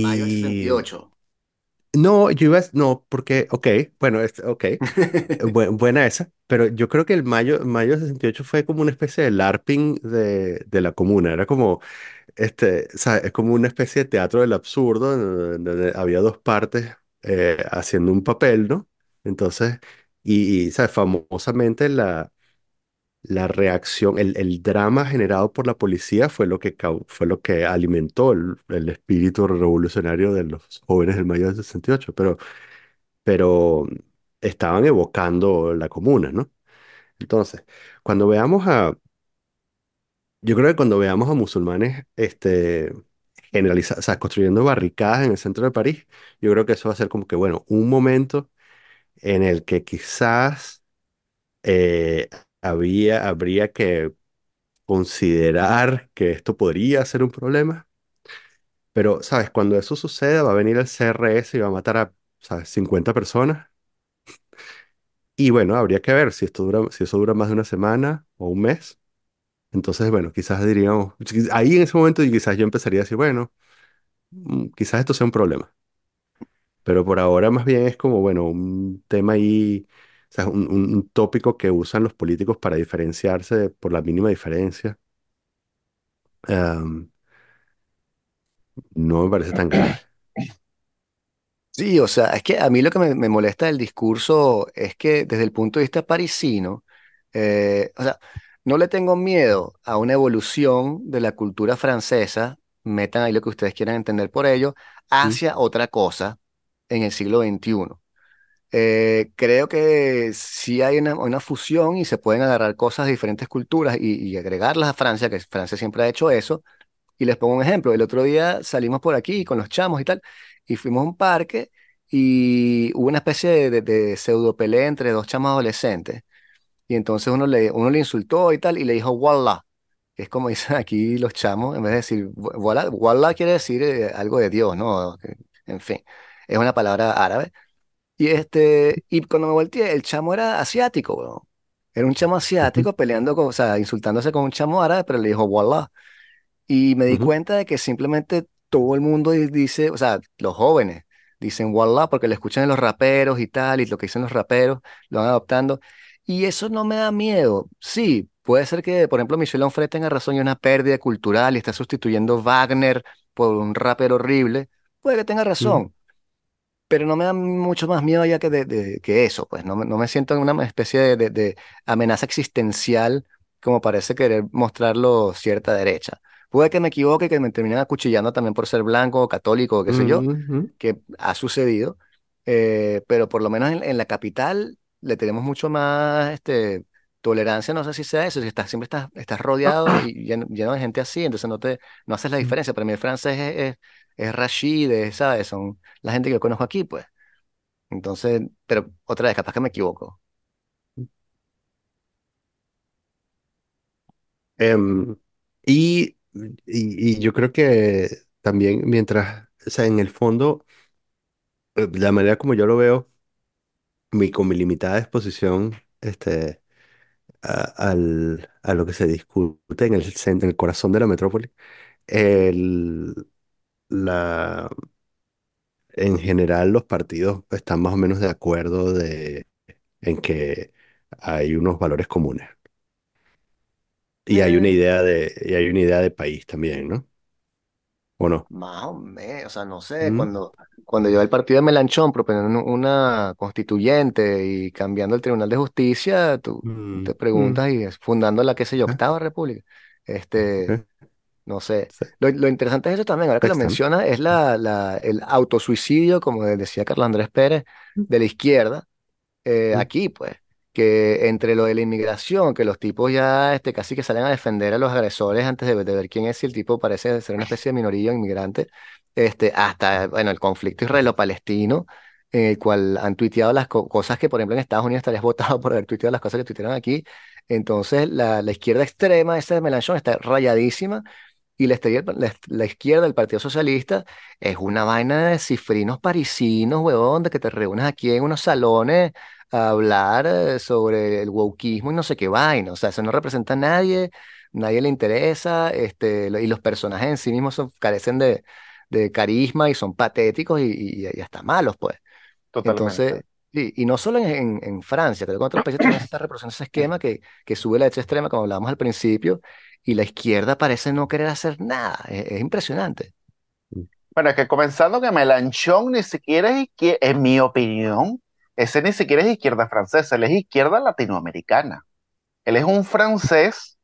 Mayo del Y 68. no, yo iba a, no, porque, ok, bueno, es, ok, bu- buena esa, pero yo creo que el mayo, mayo del 68 fue como una especie de LARPing de, de la Comuna, era como, este, sea, es como una especie de teatro del absurdo, en donde había dos partes eh, haciendo un papel, ¿no? Entonces, y, ¿sabes? Famosamente la la reacción, el, el drama generado por la policía fue lo que, fue lo que alimentó el, el espíritu revolucionario de los jóvenes del mayo del 68, pero, pero estaban evocando la comuna, ¿no? Entonces, cuando veamos a, yo creo que cuando veamos a musulmanes, este, generaliza- o sea, construyendo barricadas en el centro de París, yo creo que eso va a ser como que, bueno, un momento en el que quizás eh, había, habría que considerar que esto podría ser un problema, pero, ¿sabes? Cuando eso suceda, va a venir el CRS y va a matar a, ¿sabes? 50 personas. Y bueno, habría que ver si esto dura, si eso dura más de una semana o un mes. Entonces, bueno, quizás diríamos, ahí en ese momento quizás yo empezaría a decir, bueno, mm, quizás esto sea un problema. Pero por ahora más bien es como, bueno, un tema ahí, o sea, un, un- un tópico que usan los políticos para diferenciarse por la mínima diferencia. Am, no me parece tan grave. Sí, o sea, es que a mí lo que me, me molesta del discurso es que desde el punto de vista parisino, eh, o sea, no le tengo miedo a una evolución de la cultura francesa, metan ahí lo que ustedes quieran entender por ello, Mm, hacia otra cosa en el siglo XXI. Eh, creo que sí hay una, una fusión y se pueden agarrar cosas de diferentes culturas y, y agregarlas a Francia, que Francia siempre ha hecho eso. Y les pongo un ejemplo. El otro día salimos por aquí con los chamos y tal, y fuimos a un parque y hubo una especie de, de, de pseudo pelea entre dos chamos adolescentes. Y entonces uno le, uno le insultó y tal, y le dijo Wallah, es como dicen aquí los chamos, en vez de decir Wallah, Wallah quiere decir eh, algo de Dios, ¿no? En fin, es una palabra árabe. Y, este, y cuando me volteé, el chamo era asiático, weón. Era un chamo asiático peleando con, o sea, insultándose con un chamo árabe, pero le dijo Wallah. Y me di ujú, cuenta de que simplemente todo el mundo di- dice, o sea, los jóvenes dicen Wallah porque lo escuchan en los raperos y tal, y lo que dicen los raperos lo van adoptando. Y eso no me da miedo. Sí, puede ser que, por ejemplo, Michel Onfray tenga razón y una pérdida cultural y está sustituyendo Wagner por un rapero horrible. Puede que tenga razón pero no me da mucho más miedo ya que, de, de- que eso, pues no me, no me siento en una especie de, de- amenaza existencial como parece querer mostrarlo cierta derecha. Puede que me equivoque, que me terminen acuchillando también por ser blanco católico o qué sé yo, ujú, que ha sucedido, eh, pero por lo menos en, en la capital le tenemos mucho más este, tolerancia, no sé si sea eso, si estás, siempre estás, estás rodeado y lleno, lleno de gente así, entonces no te, no haces la diferencia. Para mí el francés es, es, es Rashid, es, ¿sabes? Son la gente que yo conozco aquí, pues. Entonces, pero otra vez, capaz que me equivoco. Em, y, y, yo creo que también mientras, o sea, en el fondo, eh, la manera como yo lo veo, mi, con mi limitada exposición este, a, al- a lo que se discute en el centro, en el corazón de la metrópoli, el, la, en general los partidos están más o menos de acuerdo de, en que hay unos valores comunes. Y hay una Eh, idea de, y hay una idea de país también, ¿no? ¿O no? más o menos, o sea, no sé, Mm, cuando, cuando yo el partido de Melanchón proponiendo una constituyente y cambiando el Tribunal de Justicia, tú, mm, te mm, preguntas y es fundando la, qué sé yo, ah, octava república. Este, no sé. sí, Lo, lo interesante de eso también, ahora que lo mencionas, es la, la, el autosuicidio, como decía Carlos Andrés Pérez, de la izquierda eh, aquí, pues, que entre lo de la inmigración, que los tipos ya este, casi que salen a defender a los agresores antes de, de ver quién es, si el tipo parece ser una especie de minoría inmigrante, este, hasta, bueno, el conflicto israelo-palestino, en el cual han tuiteado las co- cosas que, por ejemplo, en Estados Unidos estarías votado por haber tuiteado las cosas que tuitearon aquí. Entonces, la, la izquierda extrema, esa de Mélenchon, está rayadísima y la, izquierda, la, la izquierda del Partido Socialista es una vaina de cifrinos parisinos, huevón, de que te reúnes aquí en unos salones a hablar eh, sobre el wokismo y no sé qué vaina. O sea, eso no representa a nadie, nadie le interesa, este, y los personajes en sí mismos son- carecen de, de carisma y son patéticos y, y- y hasta malos, pues. Totalmente. Entonces, sí, y no solo en, en- en Francia, creo que en otros países también se está reproduciendo ese esquema que, que sube la derecha extrema, como hablábamos al principio, y la izquierda parece no querer hacer nada. Es, es impresionante. Bueno, es que comenzando que Melanchón ni siquiera es izquierda, en mi opinión, ese ni siquiera es izquierda francesa, él es izquierda latinoamericana. Él es un francés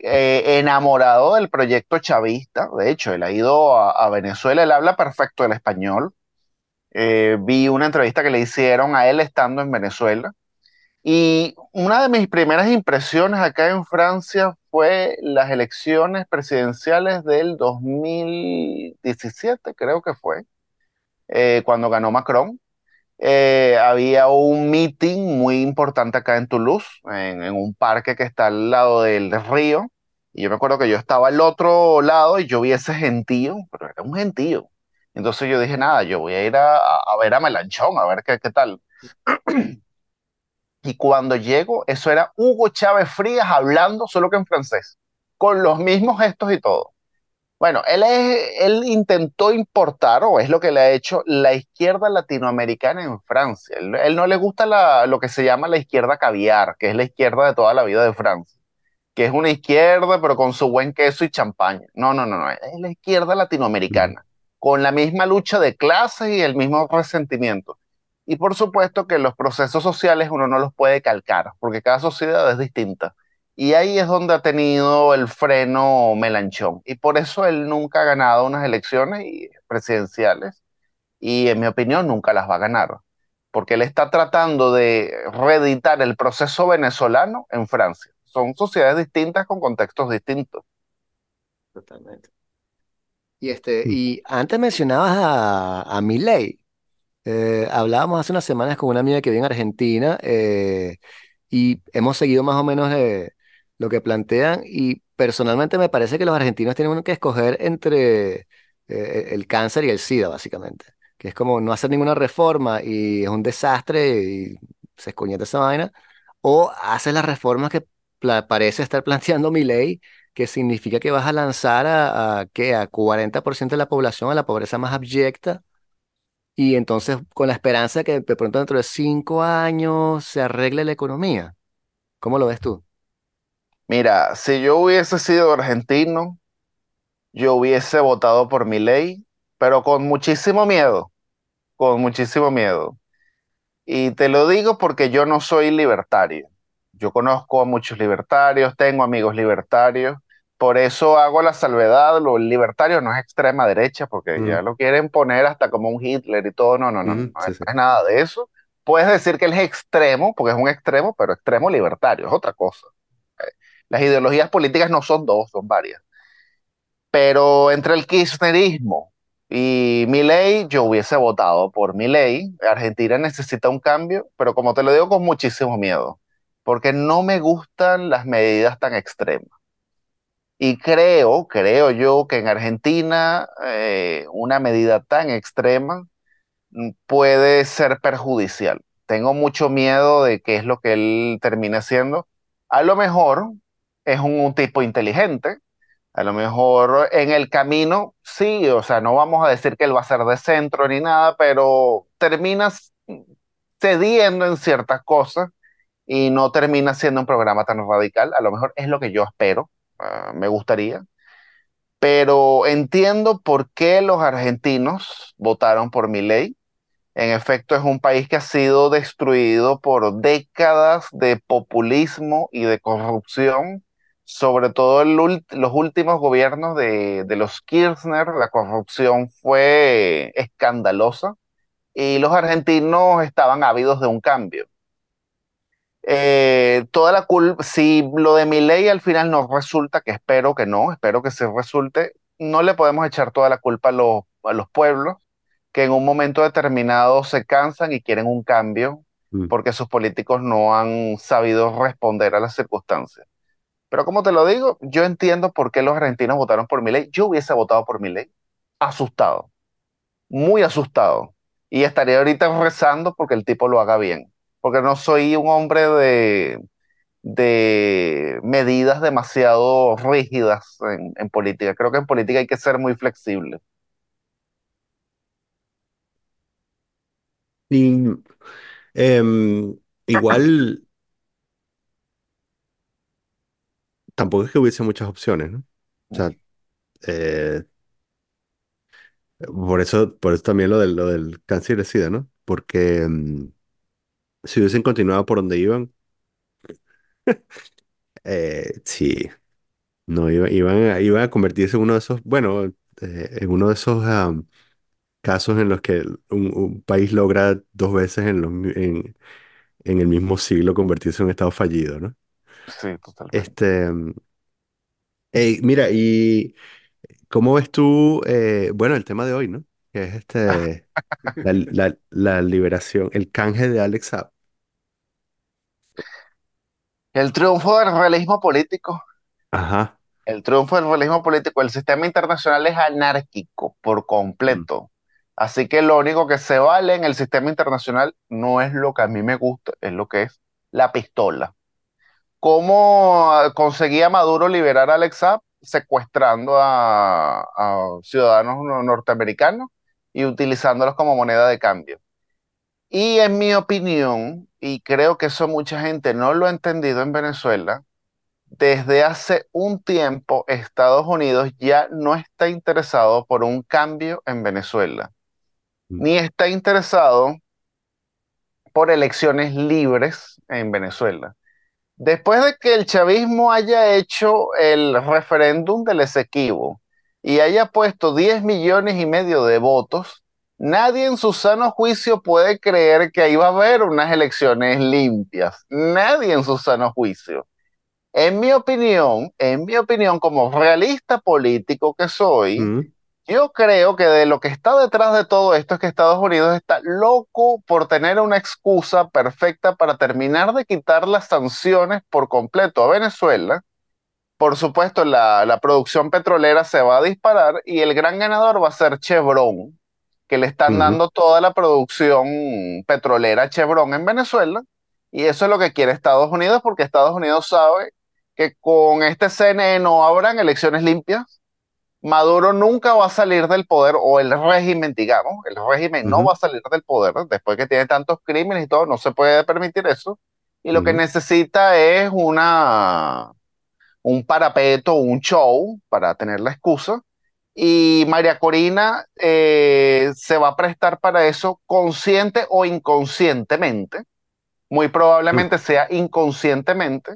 eh, enamorado del proyecto chavista. De hecho, él ha ido a, a Venezuela, él habla perfecto el español. Eh, vi una entrevista que le hicieron a él estando en Venezuela. Y una de mis primeras impresiones acá en Francia fue las elecciones presidenciales del 2017, creo que fue, eh, cuando ganó Macron. Eh, había un meeting muy importante acá en Toulouse, en, en un parque que está al lado del río. Y yo me acuerdo que yo estaba al otro lado y yo vi ese gentío, pero era un gentío. Entonces yo dije, nada, yo voy a ir a, a ver a Melanchón, a ver qué, qué tal. Y cuando llego, eso era Hugo Chávez Frías hablando, solo que en francés, con los mismos gestos y todo. Bueno, él, es, él intentó importar, o es lo que le ha hecho, la izquierda latinoamericana en Francia. Él, no le gusta la, lo que se llama la izquierda caviar, que es la izquierda de toda la vida de Francia, que es una izquierda, pero con su buen queso y champaña. No, no, no, no, es la izquierda latinoamericana, con la misma lucha de clases y el mismo resentimiento. Y por supuesto que los procesos sociales uno no los puede calcar, porque cada sociedad es distinta. Y ahí es donde ha tenido el freno Melanchón. Y por eso él nunca ha ganado unas elecciones presidenciales. Y en mi opinión nunca las va a ganar. Porque él está tratando de reeditar el proceso venezolano en Francia. Son sociedades distintas con contextos distintos. Totalmente. Y, este, y antes mencionabas a, a Milei. Eh, hablábamos hace unas semanas con una amiga que vive en Argentina eh, y hemos seguido más o menos eh, lo que plantean y personalmente me parece que los argentinos tienen que escoger entre eh, el cáncer y el SIDA, básicamente, que es como no hacer ninguna reforma y es un desastre y se escoñeta esa vaina, o haces las reformas que parece estar planteando Milei, que significa que vas a lanzar a, a, ¿qué? a 40% de la población a la pobreza más abyecta y entonces, con la esperanza de que de pronto dentro de cinco años se arregle la economía. ¿Cómo lo ves tú? Mira, si yo hubiese sido argentino, yo hubiese votado por Milei, pero con muchísimo miedo, con muchísimo miedo. Y te lo digo porque yo no soy libertario. Yo conozco a muchos libertarios, tengo amigos libertarios, por eso hago la salvedad, lo libertario no es extrema derecha, porque mm, ya lo quieren poner hasta como un Hitler y todo, no, no, no, no, mm, no sí, es sí. nada de eso. Puedes decir que él es extremo, porque es un extremo, pero extremo libertario, es otra cosa. Las ideologías políticas no son dos, son varias. Pero entre el kirchnerismo y Milei, yo hubiese votado por Milei. Argentina necesita un cambio, pero como te lo digo con muchísimo miedo, porque no me gustan las medidas tan extremas. Y creo, creo yo que en Argentina eh, una medida tan extrema mm, puede ser perjudicial. Tengo mucho miedo de qué es lo que él termine haciendo. A lo mejor es un, un tipo inteligente, a lo mejor en el camino, sí, o sea, no vamos a decir que él va a ser de centro ni nada, pero terminas cediendo en ciertas cosas y no termina siendo un programa tan radical. A lo mejor es lo que yo espero, ah, me gustaría, pero entiendo por qué los argentinos votaron por Milei. En efecto, es un país que ha sido destruido por décadas de populismo y de corrupción, sobre todo los últimos gobiernos de, de los Kirchner, la corrupción fue escandalosa y los argentinos estaban ávidos de un cambio. Eh, toda la culpa, si lo de Milei al final no resulta, que espero que no, espero que se resulte, no le podemos echar toda la culpa a los, a los pueblos que en un momento determinado se cansan y quieren un cambio mm. porque sus políticos no han sabido responder a las circunstancias. Pero como te lo digo, yo entiendo por qué los argentinos votaron por Milei. Yo hubiese votado por Milei, asustado, muy asustado. Y estaría ahorita rezando porque el tipo lo haga bien. Porque no soy un hombre de, de medidas demasiado rígidas en, en política. Creo que en política hay que ser muy flexible. Y em, igual tampoco es que hubiese muchas opciones, ¿no? O sea, eh, por eso, por eso también lo del, lo del cáncer el SIDA, ¿no? Porque em, si hubiesen continuado por donde iban, eh, sí, no iba- iban, a, iban a convertirse en uno de esos, bueno, eh, en uno de esos am, casos en los que un, un país logra dos veces en, los mi- en, en el mismo siglo convertirse en un estado fallido, ¿no? Sí, totalmente. Este, mira, y ¿cómo ves tú, eh, bueno, el tema de hoy, ¿no? Que es este, la, la, la liberación, el canje de Alex Saab. El triunfo del realismo político. Ajá. El triunfo del realismo político. El sistema internacional es anárquico por Mm, completo. Así que lo único que se vale en el sistema internacional no es lo que a mí me gusta, es lo que es la pistola. ¿Cómo conseguía Maduro liberar a Alex Saab? Secuestrando a, a ciudadanos no- norteamericanos y utilizándolos como moneda de cambio. Y en mi opinión, y creo que eso mucha gente no lo ha entendido en Venezuela, desde hace un tiempo Estados Unidos ya no está interesado por un cambio en Venezuela, mm, ni está interesado por elecciones libres en Venezuela. Después de que el chavismo haya hecho el referéndum del Esequibo y haya puesto 10 millones y medio de votos, nadie en su sano juicio puede creer que ahí va a haber unas elecciones limpias. Nadie en su sano juicio. En mi opinión, en mi opinión, como realista político que soy, mm, yo creo que de lo que está detrás de todo esto es que Estados Unidos está loco por tener una excusa perfecta para terminar de quitar las sanciones por completo a Venezuela. Por supuesto, la, la producción petrolera se va a disparar y el gran ganador va a ser Chevron, que le están ujú, dando toda la producción petrolera a Chevron en Venezuela. Y eso es lo que quiere Estados Unidos, porque Estados Unidos sabe que con este CNE no habrán elecciones limpias Maduro nunca va a salir del poder, o el régimen, digamos, el régimen no ujú, va a salir del poder después que tiene tantos crímenes y todo, no se puede permitir eso. Y lo que ujú, necesita es una, un parapeto, un show para tener la excusa. Y María Corina eh, se va a prestar para eso consciente o inconscientemente. Muy probablemente sea inconscientemente,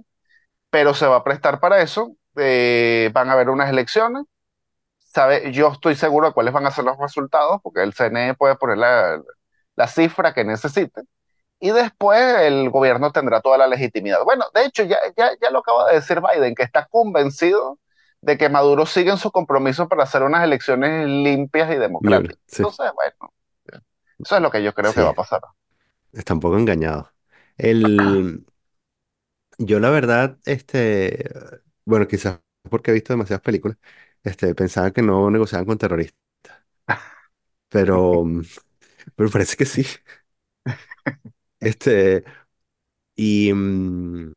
pero se va a prestar para eso. Eh, van a haber unas elecciones sabe, yo estoy seguro de cuáles van a ser los resultados, porque el CNE puede poner la, la cifra que necesite, y después el gobierno tendrá toda la legitimidad. Bueno, de hecho, ya, ya, ya lo acaba de decir Biden, que está convencido de que Maduro sigue en su compromiso para hacer unas elecciones limpias y Libre, democráticas. sí, Entonces, bueno, eso es lo que yo creo que va sí, a pasar. está un poco engañado. El, yo la verdad, este, bueno, quizás porque he visto demasiadas películas, este, pensaba que no negociaban con terroristas, pero, pero parece que sí. Este, y mm,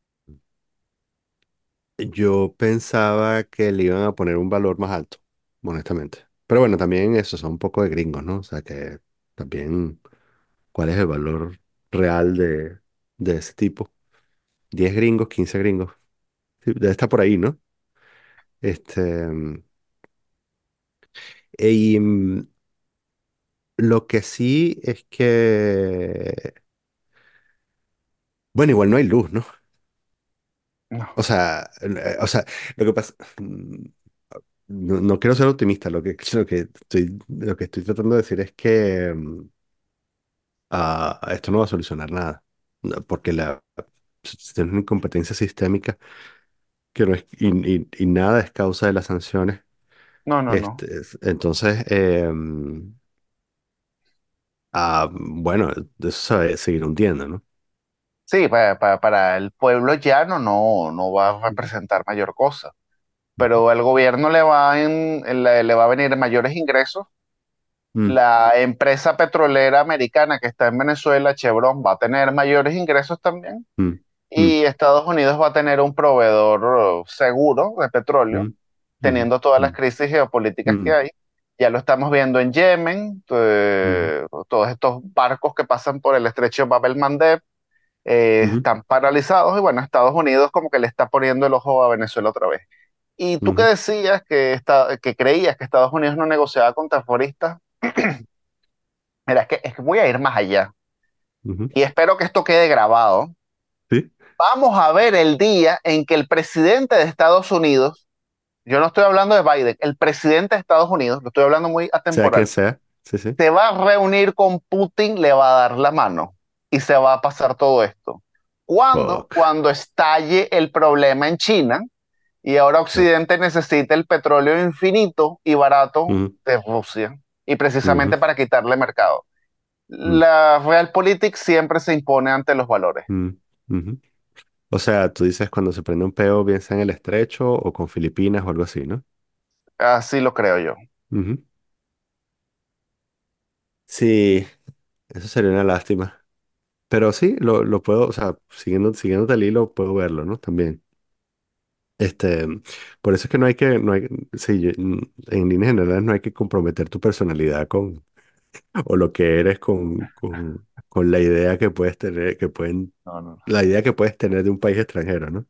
yo pensaba que le iban a poner un valor más alto, honestamente. Pero bueno, también eso son un poco de gringos, ¿no? O sea que también, ¿cuál es el valor real de, de ese tipo? 10 gringos, 15 gringos. Debe estar por ahí, ¿no? Este, mm, y mm, lo que sí es que, bueno, igual no hay luz, ¿no? No, O sea, eh, o sea, lo que pasa, mm, no, no quiero ser optimista, lo que, lo que estoy, lo que estoy tratando de decir es que mm, ah, esto no va a solucionar nada, porque la, tienes una incompetencia sistémica que no es, y, y- y nada es causa de las sanciones, no, no, no. este, es- entonces, eh, ah, bueno, eso se va a seguir hundiendo, ¿no? Sí, para, para, para el pueblo llano no, no va a representar mayor cosa, pero al gobierno le va, en, le, le va a venir mayores ingresos. Mm, La empresa petrolera americana que está en Venezuela, Chevron, va a tener mayores ingresos también. mm, mm, y Estados Unidos va a tener un proveedor seguro de petróleo, teniendo todas las crisis geopolíticas que hay. Ya lo estamos viendo en Yemen, eh, todos estos barcos que pasan por el estrecho Bab el-Mandeb eh, ujú, están paralizados y bueno, Estados Unidos como que le está poniendo el ojo a Venezuela otra vez. Y tú que ujú, decías que, esta- que creías que Estados Unidos no negociaba con terroristas, mira, es que, es que voy a ir más allá ujú. y espero que esto quede grabado. Sí, Vamos a ver el día en que el presidente de Estados Unidos, yo no estoy hablando de Biden, el presidente de Estados Unidos, lo estoy hablando muy sea quien atemporal, sea. Sí, sí. se va a reunir con Putin, le va a dar la mano y se va a pasar todo esto. ¿Cuándo? Cuando estalle el problema en China y ahora sí. Occidente necesita el petróleo infinito y barato Ujú, de Rusia y precisamente para quitarle mercado. mm, La Realpolitik siempre se impone ante los valores. mm. O sea, tú dices cuando se prende un peo, bien sea en el estrecho o con Filipinas o algo así, ¿no? Así lo creo yo. Sí, eso sería una lástima. Pero sí, lo, lo puedo, o sea, siguiendo, siguiendo el hilo, puedo verlo, ¿no? También. Este, por eso es que no hay que, no hay, sí, yo- mm, en líneas generales no hay que comprometer tu personalidad con, o lo que eres con, con, con la idea que puedes tener, que pueden, No, no. la idea que puedes tener de un país extranjero, ¿no?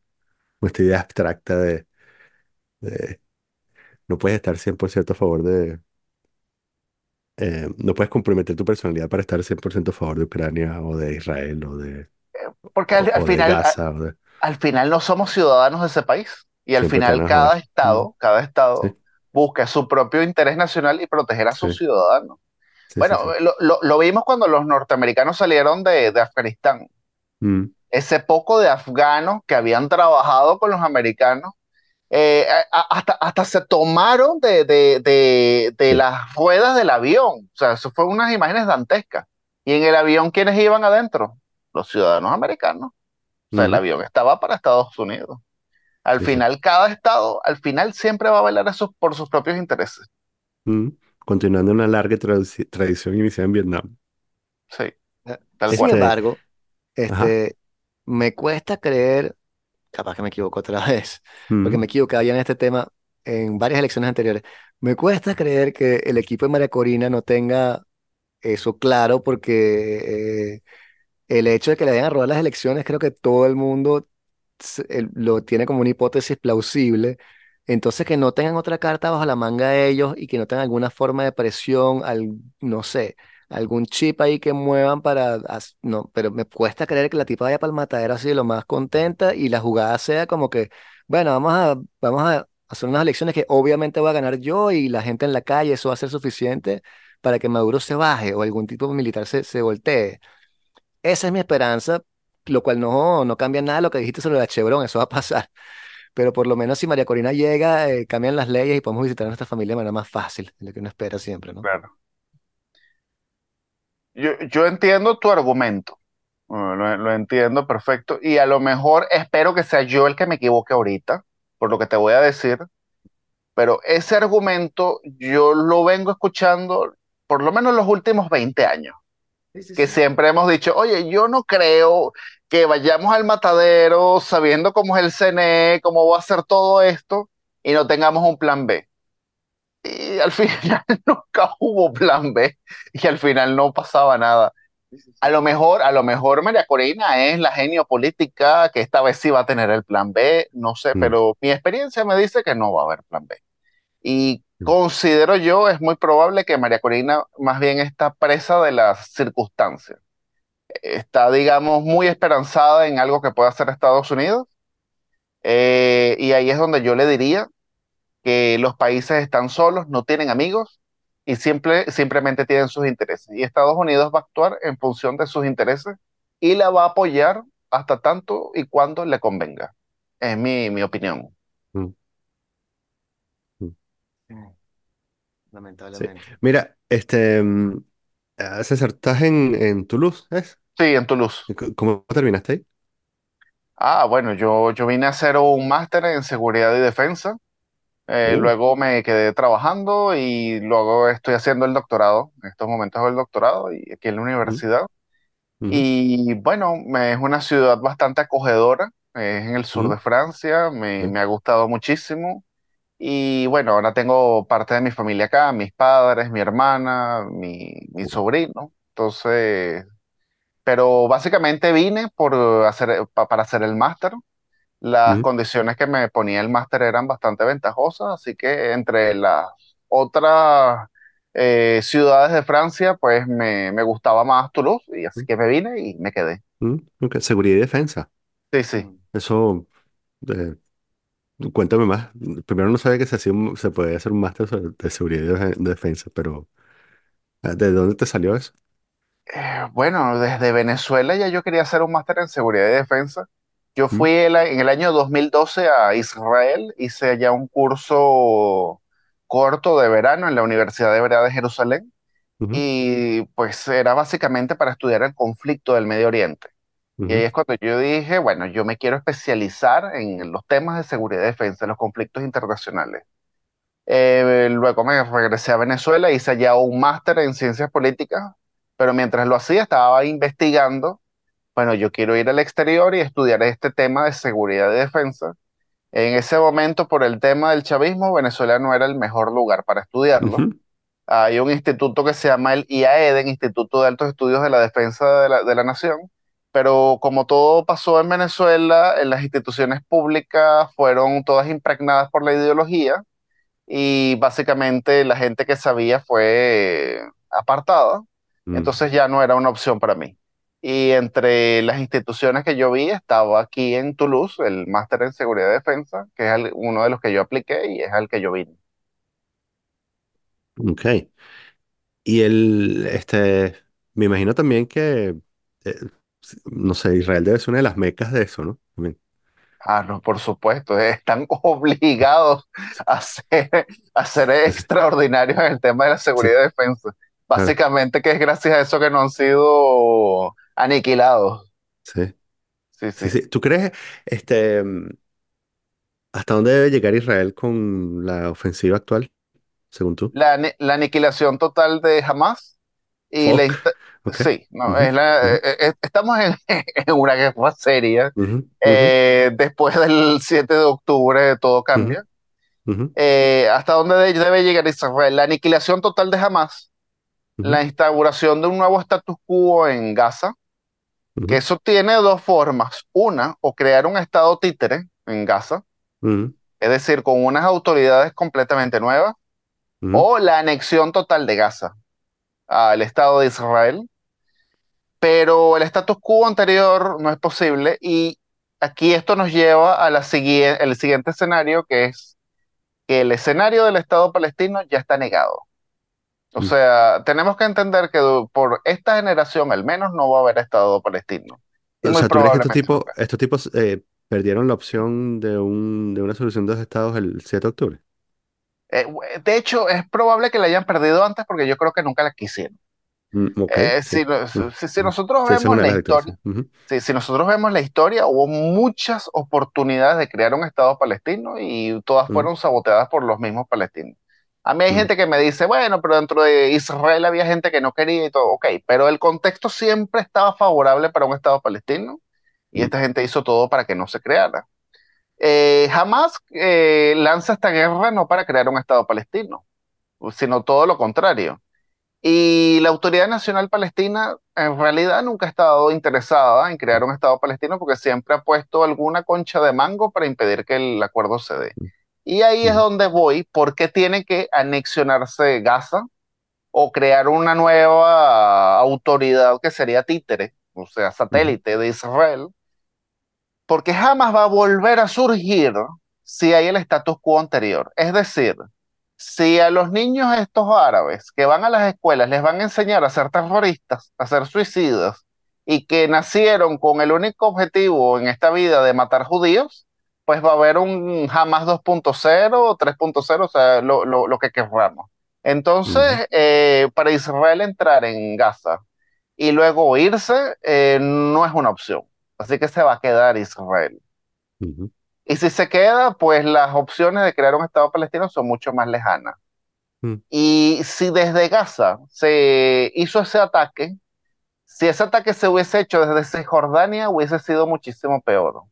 Esta idea abstracta de, de- no puedes estar 100% a favor de, eh, no puedes comprometer tu personalidad para estar 100% a favor de Ucrania o de Israel o de, Porque o, al, o final, Gaza de, al final no somos ciudadanos de ese país. Y al siempre final cada estado, cada Sí, estado busca su propio interés nacional y proteger a sus sí, ciudadanos. sí, Bueno, lo- lo vimos cuando los norteamericanos salieron de, de Afganistán. Mm, Ese poco de afganos que habían trabajado con los americanos, eh, a- a- hasta, hasta se tomaron de, de, de, las ruedas del avión. O sea, eso fue unas imágenes dantescas. Y en el avión, ¿quiénes iban adentro? Los ciudadanos americanos. O sea, el avión estaba para Estados Unidos. Al sí, final, cada estado, al final siempre va a velar eso por sus propios intereses. Continuando una larga tradición iniciada en Vietnam. Sí, Eh, tal Sin cual. Este, embargo, ajá. este, me cuesta creer, capaz que me equivoco otra vez, porque me equivoqué ya en este tema en varias elecciones anteriores. Me cuesta creer que el equipo de María Corina no tenga eso claro, porque eh, el hecho de que le vayan a robar las elecciones, creo que todo el mundo el- lo tiene como una hipótesis plausible. Entonces, que no tengan otra carta bajo la manga de ellos y que no tengan alguna forma de presión, al, no sé, algún chip ahí que muevan para... No, pero me cuesta creer que la tipa vaya para el matadero así de lo más contenta y la jugada sea como que, bueno, vamos a, vamos a hacer unas elecciones que obviamente voy a ganar yo y la gente en la calle, eso va a ser suficiente para que Maduro se baje o algún tipo militar se, se voltee. Esa es mi esperanza, lo cual no, no cambia nada de lo que dijiste sobre la Chevron, eso va a pasar. Pero por lo menos si María Corina llega, eh, cambian las leyes y podemos visitar a nuestra familia de manera más fácil, de lo que uno espera siempre, ¿no? Claro. Yo, yo entiendo tu argumento, eh, lo, lo entiendo perfecto, y a lo mejor espero que sea yo el que me equivoque ahorita, por lo que te voy a decir, pero ese argumento yo lo vengo escuchando por lo menos los últimos 20 años, Sí, sí, que sí. siempre hemos dicho, oye, yo no creo que vayamos al matadero sabiendo cómo es el CNE, cómo va a ser todo esto, y no tengamos un plan B. Y al final nunca hubo plan B y al final no pasaba nada. A lo mejor, a lo mejor María Corina es la genio política que esta vez sí va a tener el plan B, no sé, mm, pero mi experiencia me dice que no va a haber plan B. Y mm, considero yo, es muy probable que María Corina más bien está presa de las circunstancias. Está, digamos, muy esperanzada en algo que pueda hacer Estados Unidos. eh, y ahí es donde yo le diría que los países están solos, no tienen amigos y simple, simplemente tienen sus intereses. Y Estados Unidos va a actuar en función de sus intereses y la va a apoyar hasta tanto y cuando le convenga. Es mi, mi opinión. mm, mm. Sí. Lamentablemente. Mira, este, mm, ah, César, ¿estás en, en Toulouse? ¿Es? Sí, en Toulouse. C- ¿Cómo terminaste ahí? Ah, bueno, yo, yo vine a hacer un máster en seguridad y defensa. Eh, luego me quedé trabajando y luego estoy haciendo el doctorado. En estos momentos hago el doctorado y aquí en la universidad. ujú, Y bueno, me- es una ciudad bastante acogedora, es en el sur de ujú, Francia, me, sí, me ha gustado muchísimo. Y bueno, ahora tengo parte de mi familia acá, mis padres, mi hermana, mi, mi sobrino. Entonces, pero básicamente vine por hacer, pa- para hacer el máster. Las condiciones que me ponía el máster eran bastante ventajosas, así que entre las otras eh, ciudades de Francia, pues me, me gustaba más Toulouse, y así que me vine y me quedé. Ok, Seguridad y defensa. Sí, sí. Eso, eh, cuéntame más. Primero no sabía que se hacía un- se podía hacer un máster sobre- de seguridad y defe- defensa, pero ah, ¿de dónde te salió eso? Eh, bueno, desde Venezuela ya yo quería hacer un máster en seguridad y defensa. Yo fui el- en el año 2012 a Israel, hice allá un curso corto de verano en la Universidad Hebrea de Jerusalén y pues era básicamente para estudiar el conflicto del Medio Oriente. Y ahí es cuando yo dije, bueno, yo me quiero especializar en los temas de seguridad y defensa, en los conflictos internacionales. Eh, luego me regresé a Venezuela, hice allá un máster en ciencias políticas, pero mientras lo hacía estaba investigando, bueno, yo quiero ir al exterior y estudiar este tema de seguridad y defensa. En ese momento, por el tema del chavismo, Venezuela no era el mejor lugar para estudiarlo. ujú, Hay un instituto que se llama el IAEDEN, Instituto de Altos Estudios de la Defensa de la, de la Nación, pero como todo pasó en Venezuela, en las instituciones públicas fueron todas impregnadas por la ideología y básicamente la gente que sabía fue apartada, mm, entonces ya no era una opción para mí. Y entre las instituciones que yo vi estaba aquí en Toulouse, el máster en seguridad y defensa, que es el- uno de los que yo apliqué y es al que yo vine. Ok. Y el, este, me imagino también que, eh, no sé, Israel debe ser una de las mecas de eso, ¿no? También. Ah, no, por supuesto, están obligados a ser, a ser extraordinarios en el tema de la sí, seguridad y defensa. claro, Básicamente que es gracias a eso que no han sido aniquilados. sí, Sí, sí, sí. sí. ¿Tú crees, este, hasta dónde debe llegar Israel con la ofensiva actual, según tú? La, ani- la aniquilación total de Hamas y la... Fuck. insta- Ok. Sí, no, Ujú, es la, ujú, eh, eh, estamos en, en una guerra seria. ujú, ujú, Eh, después del 7 de octubre todo ujú, cambia. ujú, Eh, ¿hasta dónde de- debe llegar Israel? La aniquilación total de Hamas, ujú, la instauración de un nuevo status quo en Gaza, que eso tiene dos formas. Una, o crear un estado títere en Gaza, es decir, con unas autoridades completamente nuevas, o la anexión total de Gaza al Estado de Israel. Pero el status quo anterior no es posible y aquí esto nos lleva a la siguiente, el siguiente escenario, que es que el escenario del Estado palestino ya está negado. O ujú. sea, tenemos que entender que por esta generación al menos no va a haber Estado palestino. O sea, ¿tú crees que estos tipos, nunca. estos tipos eh, perdieron la opción de un, de una solución de dos estados el 7 de octubre? Eh, de hecho, es probable que la hayan perdido antes porque yo creo que nunca la quisieron. Mm, Eh, Mm, mm. nosotros Sí, vemos la historia, si nosotros vemos la historia, hubo muchas oportunidades de crear un Estado palestino y todas mm, fueron saboteadas por los mismos palestinos. A mí hay mm, gente que me dice, bueno, pero dentro de Israel había gente que no quería y todo, ok, pero el contexto siempre estaba favorable para un Estado palestino y mm. esta gente hizo todo para que no se creara. Eh, jamás eh, lanza esta guerra no para crear un Estado palestino, sino todo lo contrario. Y la Autoridad Nacional Palestina en realidad nunca ha estado interesada en crear un Estado palestino porque siempre ha puesto alguna concha de mango para impedir que el acuerdo se dé. Y ahí es donde voy, ¿por qué tiene que anexionarse Gaza o crear una nueva autoridad que sería títere, o sea, satélite de Israel? porque jamás va a volver a surgir si hay el status quo anterior. Es decir, si a los niños estos árabes que van a las escuelas les van a enseñar a ser terroristas, a ser suicidas, y que nacieron con el único objetivo en esta vida de matar judíos, pues va a haber un Hamas 2.0 o 3.0, o sea, lo, lo, lo que querramos. Entonces, eh, para Israel entrar en Gaza y luego irse, eh, no es una opción. Así que se va a quedar Israel. Y si se queda, pues las opciones de crear un Estado palestino son mucho más lejanas. mm, Y si desde Gaza se hizo ese ataque, Si ese ataque se hubiese hecho desde Cisjordania, hubiese sido muchísimo peor.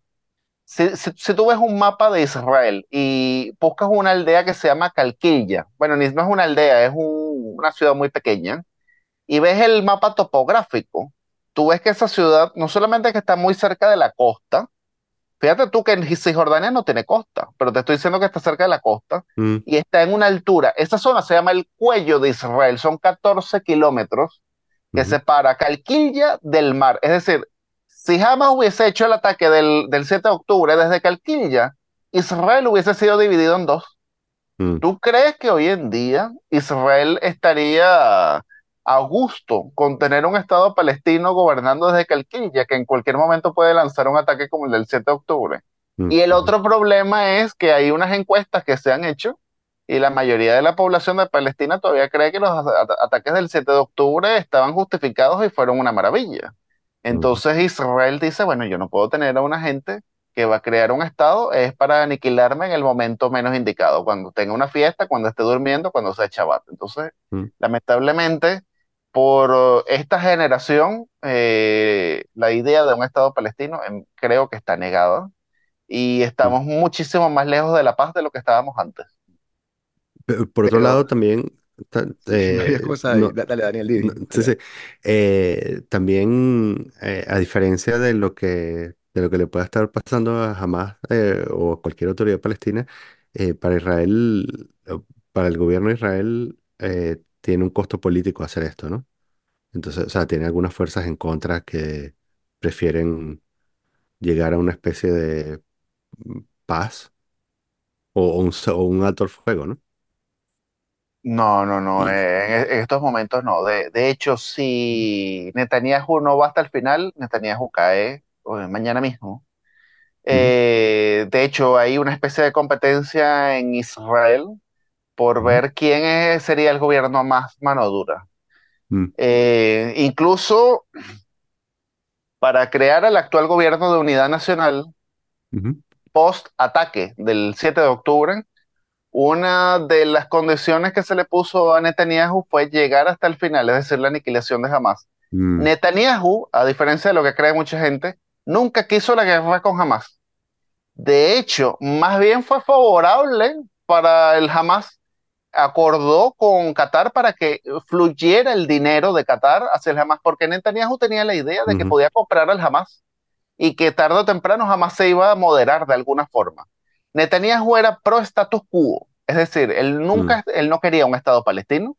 Si, si, si tú ves un mapa de Israel y buscas una aldea que se llama Calquilla, bueno, no es una aldea, es un- una ciudad muy pequeña, y ves el mapa topográfico, tú ves que esa ciudad no solamente que está muy cerca de la costa, fíjate tú que en Cisjordania no tiene costa, pero te estoy diciendo que está cerca de la costa Mm, y está en una altura. Esa zona se llama el cuello de Israel, son 14 kilómetros que separa Calquilla del mar. Es decir, si Hamas hubiese hecho el ataque del, del 7 de octubre desde Calquilla, Israel hubiese sido dividido en dos. mm, ¿Tú crees que hoy en día Israel estaría a gusto con tener un Estado palestino gobernando desde Calquilla, que en cualquier momento puede lanzar un ataque como el del 7 de octubre? mm, Y el otro problema es que hay unas encuestas que se han hecho y la mayoría de la población de Palestina todavía cree que los at- ataques del 7 de octubre estaban justificados y fueron una maravilla. Entonces Israel dice, bueno, yo no puedo tener a una gente que va a crear un estado, es para aniquilarme en el momento menos indicado, cuando tenga una fiesta, cuando esté durmiendo, cuando sea Shabbat. Entonces, mm, lamentablemente, por eh, esta generación, eh, la idea de un estado palestino em, creo que está negada y mm. estamos muchísimo más lejos de la paz de lo que estábamos antes. Por otro lado, también, ta- sí, varias eh, cosas ahí. no, Da- Dale, Daniel, no- Didi. sí, Dale, sí. dale. Eh, también, eh, a diferencia de lo que, de lo que le pueda estar pasando a Hamas eh, o a cualquier autoridad palestina, eh, para Israel, o para el gobierno de Israel, eh, tiene un costo político hacer esto, ¿no? Entonces, o sea, tiene algunas fuerzas en contra que prefieren llegar a una especie de mm, paz o, o un, o un alto el fuego, ¿no? No, no, no, eh, en, en estos momentos no. De, de hecho, si Netanyahu no va hasta el final, Netanyahu cae eh, mañana mismo. Eh, de hecho, hay una especie de competencia en Israel por ver quién es- sería el gobierno más mano dura. mm, Eh, incluso para crear el actual gobierno de unidad nacional ujú, post-ataque del 7 de octubre, una de las condiciones que se le puso a Netanyahu fue llegar hasta el final, es decir, la aniquilación de Hamas. mm, Netanyahu, a diferencia de lo que cree mucha gente, nunca quiso la guerra con Hamas. De hecho, más bien fue favorable para el Hamas. Acordó con Qatar para que fluyera el dinero de Qatar hacia el Hamas, porque Netanyahu tenía la idea de que podía comprar al Hamas y que tarde o temprano Hamas se iba a moderar de alguna forma. Netanyahu era pro status quo, es decir, él mm, nunca, él no quería un Estado palestino,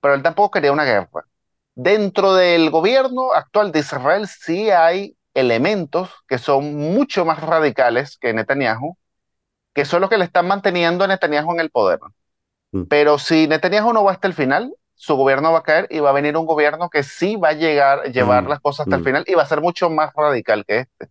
pero él tampoco quería una guerra. Dentro del gobierno actual de Israel sí hay elementos que son mucho más radicales que Netanyahu, que son los que le están manteniendo a Netanyahu en el poder. mm, Pero si Netanyahu no va hasta el final, su gobierno va a caer y va a venir un gobierno que sí va a llegar, llevar mm, las cosas hasta el mm, final y va a ser mucho más radical que este.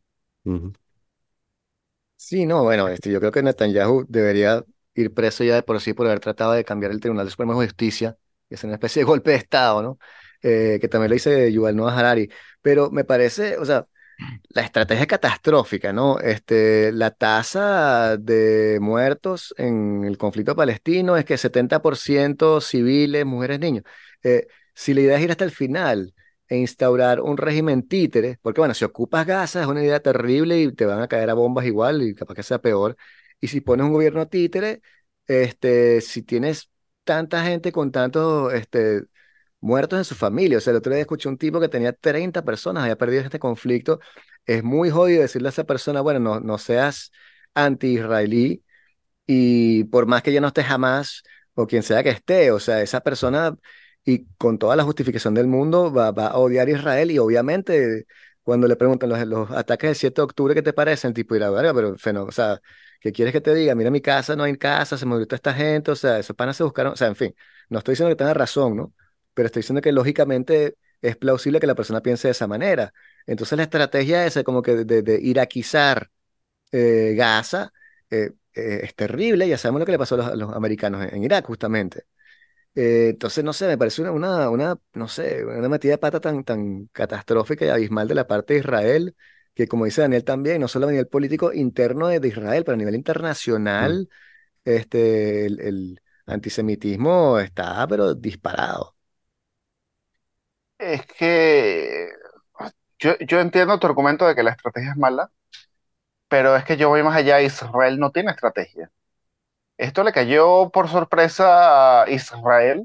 Sí, no, bueno, este, yo creo que Netanyahu debería ir preso ya de por sí por haber tratado de cambiar el Tribunal Supremo de Justicia, que es una especie de golpe de Estado, ¿no? Eh, que también lo dice Yuval Noah Harari. Pero me parece, o sea, la estrategia catastrófica, ¿no? Este, la tasa de muertos en el conflicto palestino es que 70% civiles, mujeres, niños. Eh, si la idea es ir hasta el final e instaurar un régimen títere, porque bueno, si ocupas Gaza es una idea terrible y te van a caer a bombas igual y capaz que sea peor. Y si pones un gobierno títere, este, si tienes tanta gente con tantos, este, muertos en su familia. O sea, el otro día escuché un tipo que tenía 30 personas, había perdido este conflicto. Es muy jodido decirle a esa persona, bueno, no, no seas anti-israelí y por más que yo no esté jamás o quien sea que esté, o sea, esa persona y con toda la justificación del mundo va, a odiar a Israel y obviamente cuando le preguntan los, los ataques del 7 de octubre, ¿qué te parecen? Tipo, pero fenó- o sea, ¿qué quieres que te diga? Mira mi casa, no hay casa, se murió toda esta gente, o sea, esos panas se buscaron, o sea, en fin, no estoy diciendo que tenga razón, ¿no? Pero estoy diciendo que lógicamente es plausible que la persona piense de esa manera. Entonces la estrategia esa como que de, de, de iraquizar eh, Gaza eh, eh, es terrible, ya sabemos lo que le pasó a los, americanos en Irak justamente. Eh, entonces, no sé, me parece una, una, una, no sé, una metida de pata tan, tan catastrófica y abismal de la parte de Israel, que como dice Daniel también, no solo a nivel político interno de, de Israel, pero a nivel mm. internacional, este, el, el antisemitismo está, pero disparado. Es que yo, yo entiendo tu argumento de que la estrategia es mala, pero es que yo voy más allá. Israel no tiene estrategia. Esto le cayó por sorpresa a Israel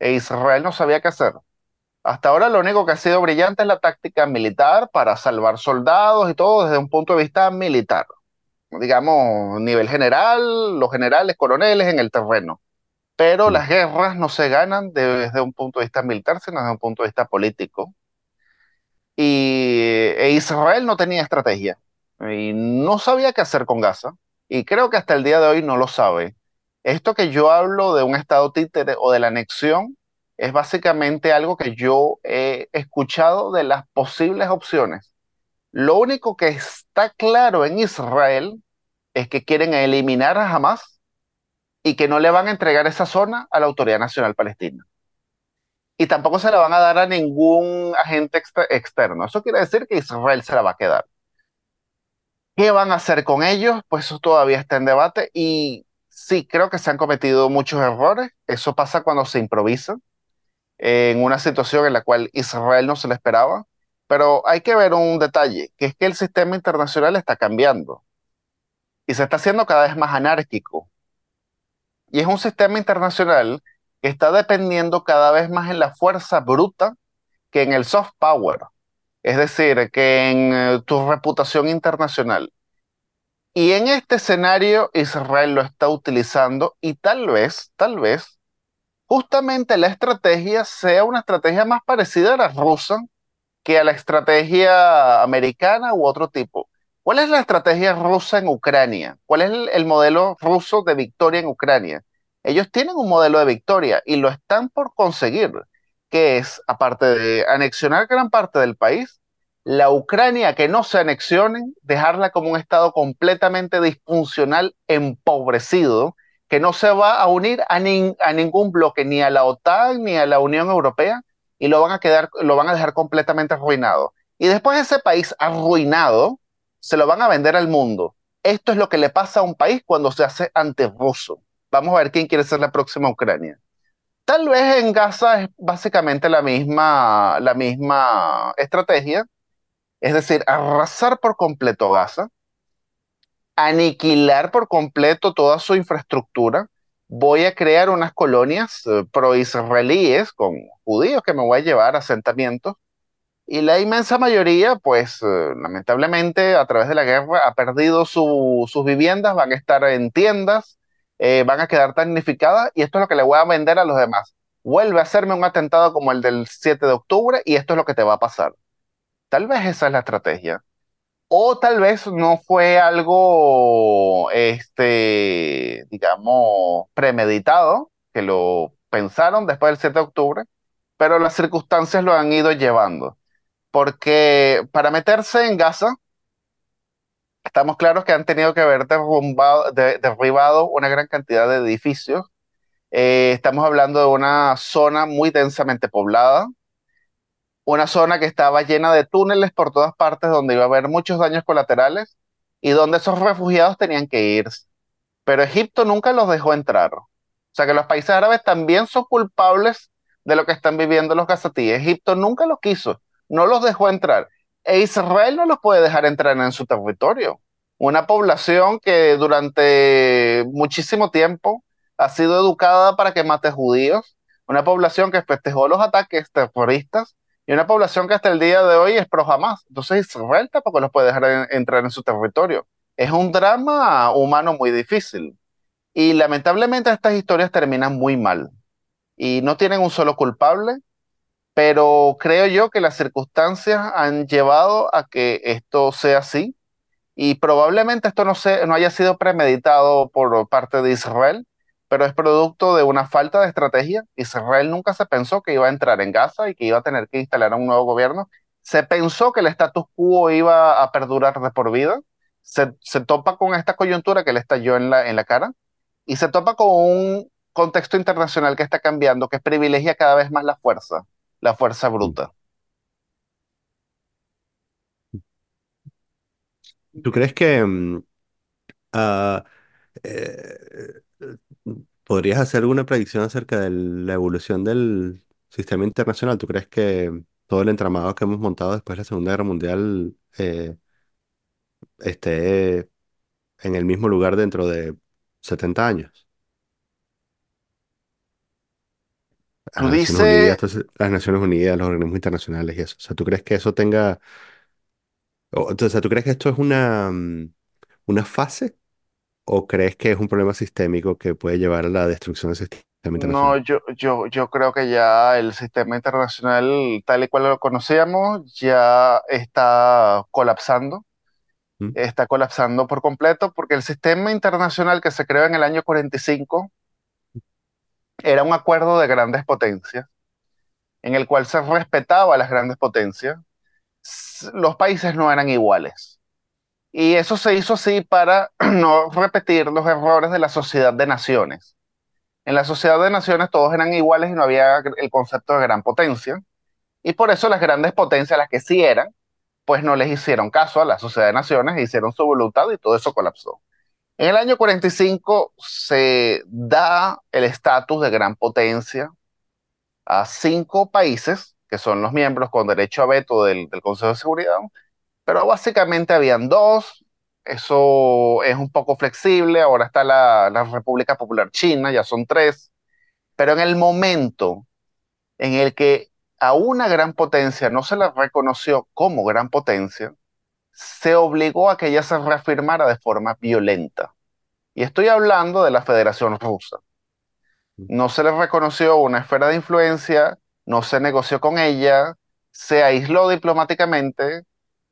e Israel no sabía qué hacer. Hasta ahora lo único que ha sido brillante es la táctica militar para salvar soldados y todo desde un punto de vista militar. Digamos, nivel general, los generales, coroneles en el terreno. Pero las guerras no se ganan desde un punto de vista militar, sino desde un punto de vista político. Y e Israel no tenía estrategia y no sabía qué hacer con Gaza. Y creo que hasta el día de hoy no lo sabe. Esto que yo hablo de un estado títere o de la anexión es básicamente algo que yo he escuchado de las posibles opciones. Lo único que está claro en Israel es que quieren eliminar a Hamas y que no le van a entregar esa zona a la Autoridad Nacional Palestina. Y tampoco se la van a dar a ningún agente exter- externo. Eso quiere decir que Israel se la va a quedar. ¿Qué van a hacer con ellos? Pues eso todavía está en debate y sí, creo que se han cometido muchos errores. Eso pasa cuando se improvisa en una situación en la cual Israel no se la esperaba. Pero hay que ver un detalle, que es que el sistema internacional está cambiando y se está haciendo cada vez más anárquico. Y es un sistema internacional que está dependiendo cada vez más en la fuerza bruta que en el soft power, es decir, que en eh, tu reputación internacional. Y en este escenario Israel lo está utilizando y tal vez, tal vez, justamente la estrategia sea una estrategia más parecida a la rusa que a la estrategia americana u otro tipo. ¿Cuál es la estrategia rusa en Ucrania? ¿Cuál es el, el modelo ruso de victoria en Ucrania? Ellos tienen un modelo de victoria y lo están por conseguir, que es, aparte de anexionar gran parte del país, la Ucrania que no se anexionen, dejarla como un estado completamente disfuncional, empobrecido, que no se va a unir a, nin- a ningún bloque, ni a la OTAN ni a la Unión Europea, y lo van a quedar, lo van a dejar completamente arruinado. Y después ese país arruinado, se lo van a vender al mundo. Esto es lo que le pasa a un país cuando se hace antirruso. Vamos a ver quién quiere ser la próxima Ucrania. Tal vez en Gaza es básicamente la misma, la misma estrategia, es decir, arrasar por completo Gaza, aniquilar por completo toda su infraestructura. Voy a crear unas colonias eh, pro-israelíes con judíos que me voy a llevar a asentamientos y la inmensa mayoría, pues eh, lamentablemente a través de la guerra ha perdido su- sus viviendas, van a estar en tiendas, eh, van a quedar damnificadas y esto es lo que le voy a vender a los demás. Vuelve a hacerme un atentado como el del 7 de octubre y esto es lo que te va a pasar. Tal vez esa es la estrategia. O tal vez no fue algo, este, digamos, premeditado, que lo pensaron después del 7 de octubre, pero las circunstancias lo han ido llevando porque para meterse en Gaza, estamos claros que han tenido que haber derrumbado, de- derribado una gran cantidad de edificios. Eh, estamos hablando de una zona muy densamente poblada, una zona que estaba llena de túneles por todas partes donde iba a haber muchos daños colaterales y donde esos refugiados tenían que irse. Pero Egipto nunca los dejó entrar. O sea que los países árabes también son culpables de lo que están viviendo los gazatíes. Egipto nunca los quiso, no los dejó entrar. E Israel no los puede dejar entrar en su territorio. Una población que durante muchísimo tiempo ha sido educada para que mate judíos, una población que festejó los ataques terroristas y una población que hasta el día de hoy es pro Hamas. Entonces Israel tampoco los puede dejar en- entrar en su territorio. Es un drama humano muy difícil. Y lamentablemente estas historias terminan muy mal y no tienen un solo culpable, pero creo yo que las circunstancias han llevado a que esto sea así y probablemente esto no, se, no haya sido premeditado por parte de Israel, pero es producto de una falta de estrategia. Israel nunca se pensó que iba a entrar en Gaza y que iba a tener que instalar un nuevo gobierno. Se pensó que el status quo iba a perdurar de por vida. Se, se topa con esta coyuntura que le estalló en la, en la cara y se topa con un contexto internacional que está cambiando, que privilegia cada vez más la fuerza, la fuerza bruta. ¿Tú crees que mm, ah, eh, podrías hacer alguna predicción acerca de la evolución del sistema internacional? ¿Tú crees que todo el entramado que hemos montado después de la Segunda Guerra Mundial eh, esté en el mismo lugar dentro de 70 años. Tú Naciones Unidas, dices, las Naciones Unidas, los organismos internacionales y eso. O sea, ¿tú crees que eso tenga, o, o sea, ¿tú crees que esto es una, mm, una fase o crees que es un problema sistémico que puede llevar a la destrucción del sistema no, internacional? yo, yo, yo creo que ya el sistema internacional, tal y cual lo conocíamos, ya está colapsando. ¿Mm? Está colapsando por completo porque el sistema internacional que se creó en el año 45 era un acuerdo de grandes potencias en el cual se respetaba a las grandes potencias. Los países no eran iguales. Y eso se hizo así para no repetir los errores de la sociedad de naciones. En la sociedad de naciones todos eran iguales y no había el concepto de gran potencia. Y por eso las grandes potencias, las que sí eran, pues no les hicieron caso a la sociedad de naciones, hicieron su voluntad y todo eso colapsó. En el año 45 se da el estatus de gran potencia a cinco países, que son los miembros con derecho a veto del, Consejo de Seguridad, pero básicamente habían dos. Eso es un poco flexible. Ahora está la República Popular China, ya son tres. Pero en el momento en el que a una gran potencia no se la reconoció como gran potencia, se obligó a que ella se reafirmara de forma violenta. Y estoy hablando de la Federación Rusa. No se le reconoció una esfera de influencia, no se negoció con ella, se aisló diplomáticamente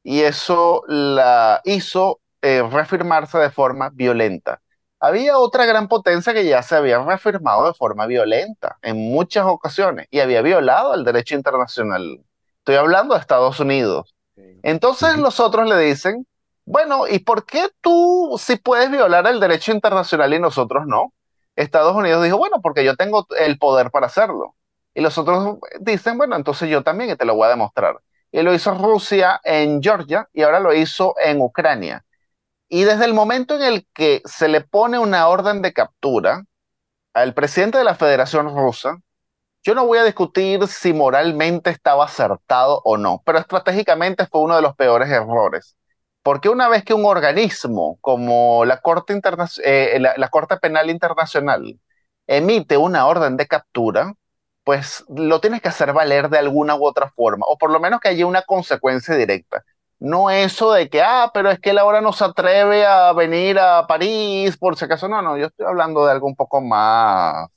y eso la hizo eh, reafirmarse de forma violenta. Había otra gran potencia que ya se había reafirmado de forma violenta en muchas ocasiones y había violado el derecho internacional. Estoy hablando de Estados Unidos. Entonces los otros le dicen, bueno, ¿y por qué tú sí puedes violar el derecho internacional y nosotros no? Estados Unidos dijo, bueno, porque yo tengo el poder para hacerlo. Y los otros dicen, bueno, entonces yo también y te lo voy a demostrar. Y lo hizo Rusia en Georgia y ahora lo hizo en Ucrania. Y desde el momento en el que se le pone una orden de captura al presidente de la Federación Rusa, yo no voy a discutir si moralmente estaba acertado o no, pero estratégicamente fue uno de los peores errores. Porque una vez que un organismo como la Corte, Interna- eh, la, la Corte Penal Internacional emite una orden de captura, pues lo tienes que hacer valer de alguna u otra forma, o por lo menos que haya una consecuencia directa. No eso de que, ah, pero es que él ahora no se atreve a venir a París, por si acaso. No, no, yo estoy hablando de algo un poco más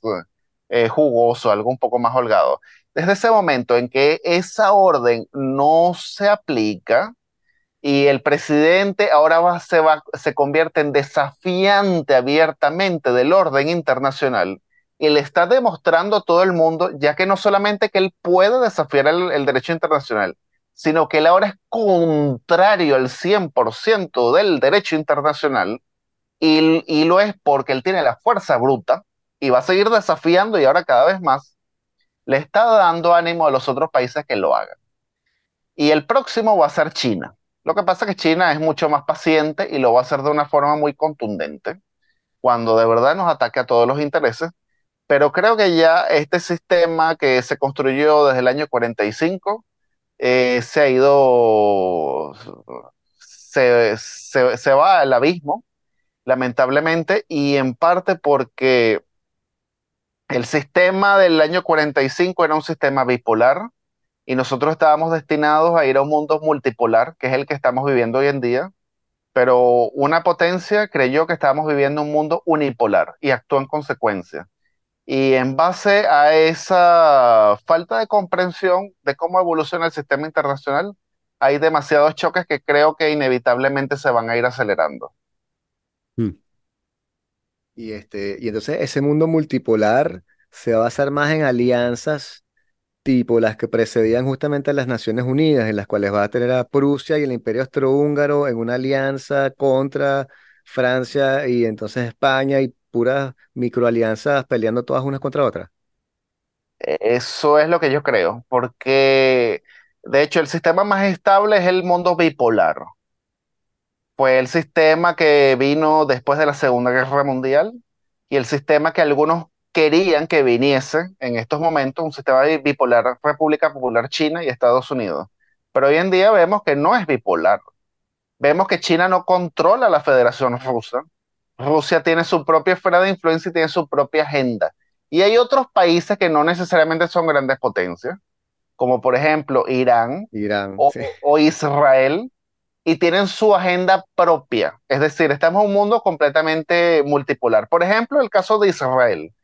eh, jugoso, algo un poco más holgado. Desde ese momento en que esa orden no se aplica y el presidente ahora se, va, se convierte en desafiante abiertamente del orden internacional y le está demostrando a todo el mundo, ya que no solamente que él puede desafiar el, el derecho internacional, sino que él ahora es contrario al 100% del derecho internacional y, y lo es porque él tiene la fuerza bruta y va a seguir desafiando y ahora cada vez más le está dando ánimo a los otros países que lo hagan. Y el próximo va a ser China. Lo que pasa es que China es mucho más paciente y lo va a hacer de una forma muy contundente cuando de verdad nos ataque a todos los intereses. Pero creo que ya este sistema que se construyó desde el año 45 eh, se ha ido, se, se, se va al abismo, lamentablemente, y en parte porque el sistema del año 45 era un sistema bipolar y nosotros estábamos destinados a ir a un mundo multipolar, que es el que estamos viviendo hoy en día, pero una potencia creyó que estábamos viviendo un mundo unipolar y actuó en consecuencia. Y en base a esa falta de comprensión de cómo evoluciona el sistema internacional, hay demasiados choques que creo que inevitablemente se van a ir acelerando. Mm. Y, este, y entonces ese mundo multipolar se va a basar más en alianzas tipo las que precedían justamente a las Naciones Unidas, en las cuales va a tener a Prusia y el Imperio Austrohúngaro en una alianza contra Francia y entonces España y puras microalianzas peleando todas unas contra otras. Eso es lo que yo creo, porque de hecho el sistema más estable es el mundo bipolar. Fue el sistema que vino después de la Segunda Guerra Mundial y el sistema que algunos querían que viniese en estos momentos un sistema bipolar, República Popular China y Estados Unidos. Pero hoy en día vemos que no es bipolar. Vemos que China no controla la Federación Rusa. Rusia tiene su propia esfera de influencia y tiene su propia agenda. Y hay otros países que no necesariamente son grandes potencias, como por ejemplo Irán, Irán, o, sí. o Israel, y tienen su agenda propia. Es decir, estamos en un mundo completamente multipolar. Por ejemplo, el caso de Israel.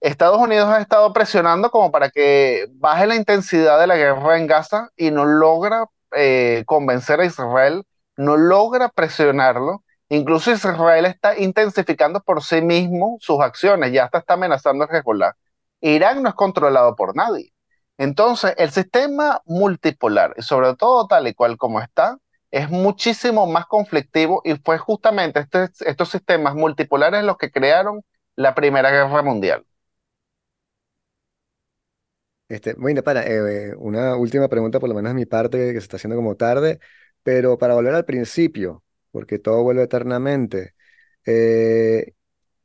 Estados Unidos ha estado presionando como para que baje la intensidad de la guerra en Gaza y no logra eh, convencer a Israel, no logra presionarlo. Incluso Israel está intensificando por sí mismo sus acciones, ya hasta está amenazando a Hezbollah. Irán no es controlado por nadie. Entonces, el sistema multipolar, sobre todo tal y cual como está, es muchísimo más conflictivo y fue justamente este- estos sistemas multipolares los que crearon la Primera Guerra Mundial. Este, bueno, para, eh, una última pregunta, por lo menos de mi parte, que se está haciendo como tarde, pero para volver al principio, porque todo vuelve eternamente. eh,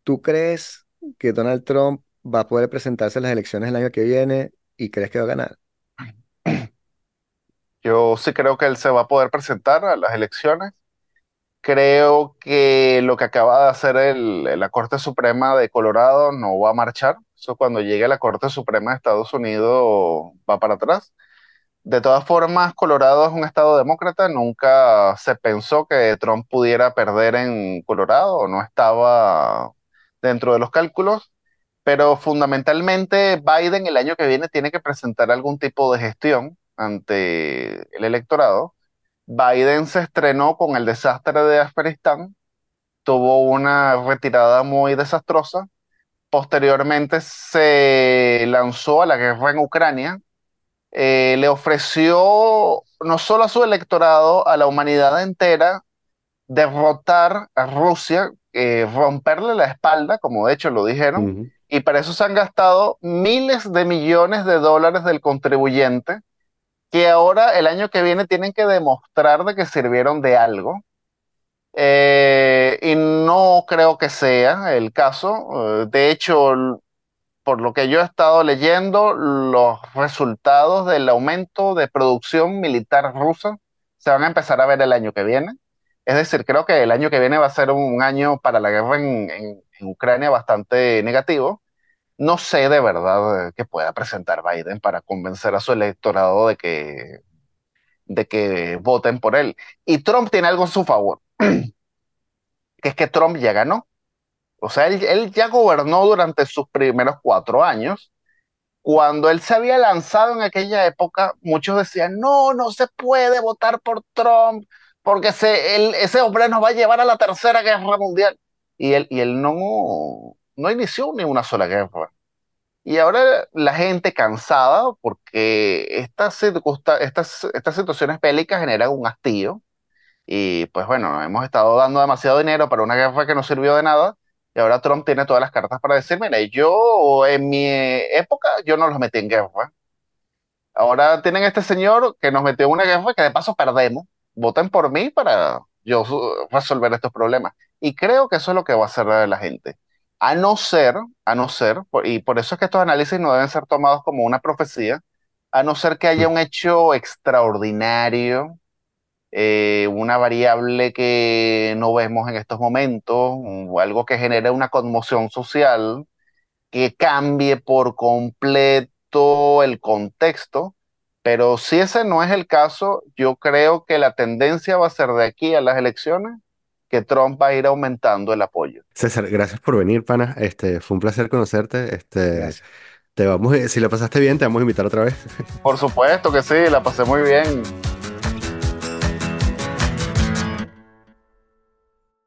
¿tú crees que Donald Trump va a poder presentarse en las elecciones el año que viene y crees que va a ganar? Yo sí creo que él se va a poder presentar a las elecciones. Creo que lo que acaba de hacer la Corte Suprema de Colorado no va a marchar. Eso cuando llegue la Corte Suprema de Estados Unidos va para atrás. De todas formas, Colorado es un estado demócrata. Nunca se pensó que Trump pudiera perder en Colorado. No estaba dentro de los cálculos. Pero fundamentalmente Biden el año que viene tiene que presentar algún tipo de gestión ante el electorado. Biden se estrenó con el desastre de Afganistán, tuvo una retirada muy desastrosa. Posteriormente se lanzó a la guerra en Ucrania. Eh, le ofreció no solo a su electorado, a la humanidad entera, derrotar a Rusia, eh, romperle la espalda, como de hecho lo dijeron, y para eso se han gastado miles de millones de dólares del contribuyente, que ahora el año que viene tienen que demostrar de que sirvieron de algo. Eh, y no creo que sea el caso. Eh, de hecho, por lo que yo he estado leyendo, los resultados del aumento de producción militar rusa se van a empezar a ver el año que viene. Es decir, creo que el año que viene va a ser un año para la guerra en Ucrania bastante negativo. No sé de verdad eh, que pueda presentar Biden para convencer a su electorado de que, de que voten por él. Y Trump tiene algo a su favor, que es que Trump ya ganó. O sea, él, él ya gobernó durante sus primeros cuatro años. Cuando él se había lanzado en aquella época, muchos decían, no, no se puede votar por Trump, porque ese hombre nos va a llevar a la tercera guerra mundial. Y él, y él no, no inició ni una sola guerra. Y ahora la gente cansada, porque estas, estas, estas situaciones bélicas generan un hastío. Y pues bueno, hemos estado dando demasiado dinero para una guerra que no sirvió de nada. Y ahora Trump tiene todas las cartas para decir, mire, yo en mi época yo no los metí en guerra. Ahora tienen este señor que nos metió en una guerra que de paso perdemos. Voten por mí para yo resolver estos problemas. Y creo que eso es lo que va a hacer la gente. A no ser, a no ser, y por eso es que estos análisis no deben ser tomados como una profecía, a no ser que haya un hecho extraordinario, eh, una variable que no vemos en estos momentos, o algo que genere una conmoción social, que cambie por completo el contexto. Pero si ese no es el caso, yo creo que la tendencia va a ser de aquí a las elecciones que Trump va a ir aumentando el apoyo. César, gracias por venir, pana. Este, fue un placer conocerte. Este, Gracias. te vamos, si la pasaste bien, te vamos a invitar otra vez. Por supuesto que sí, la pasé muy bien.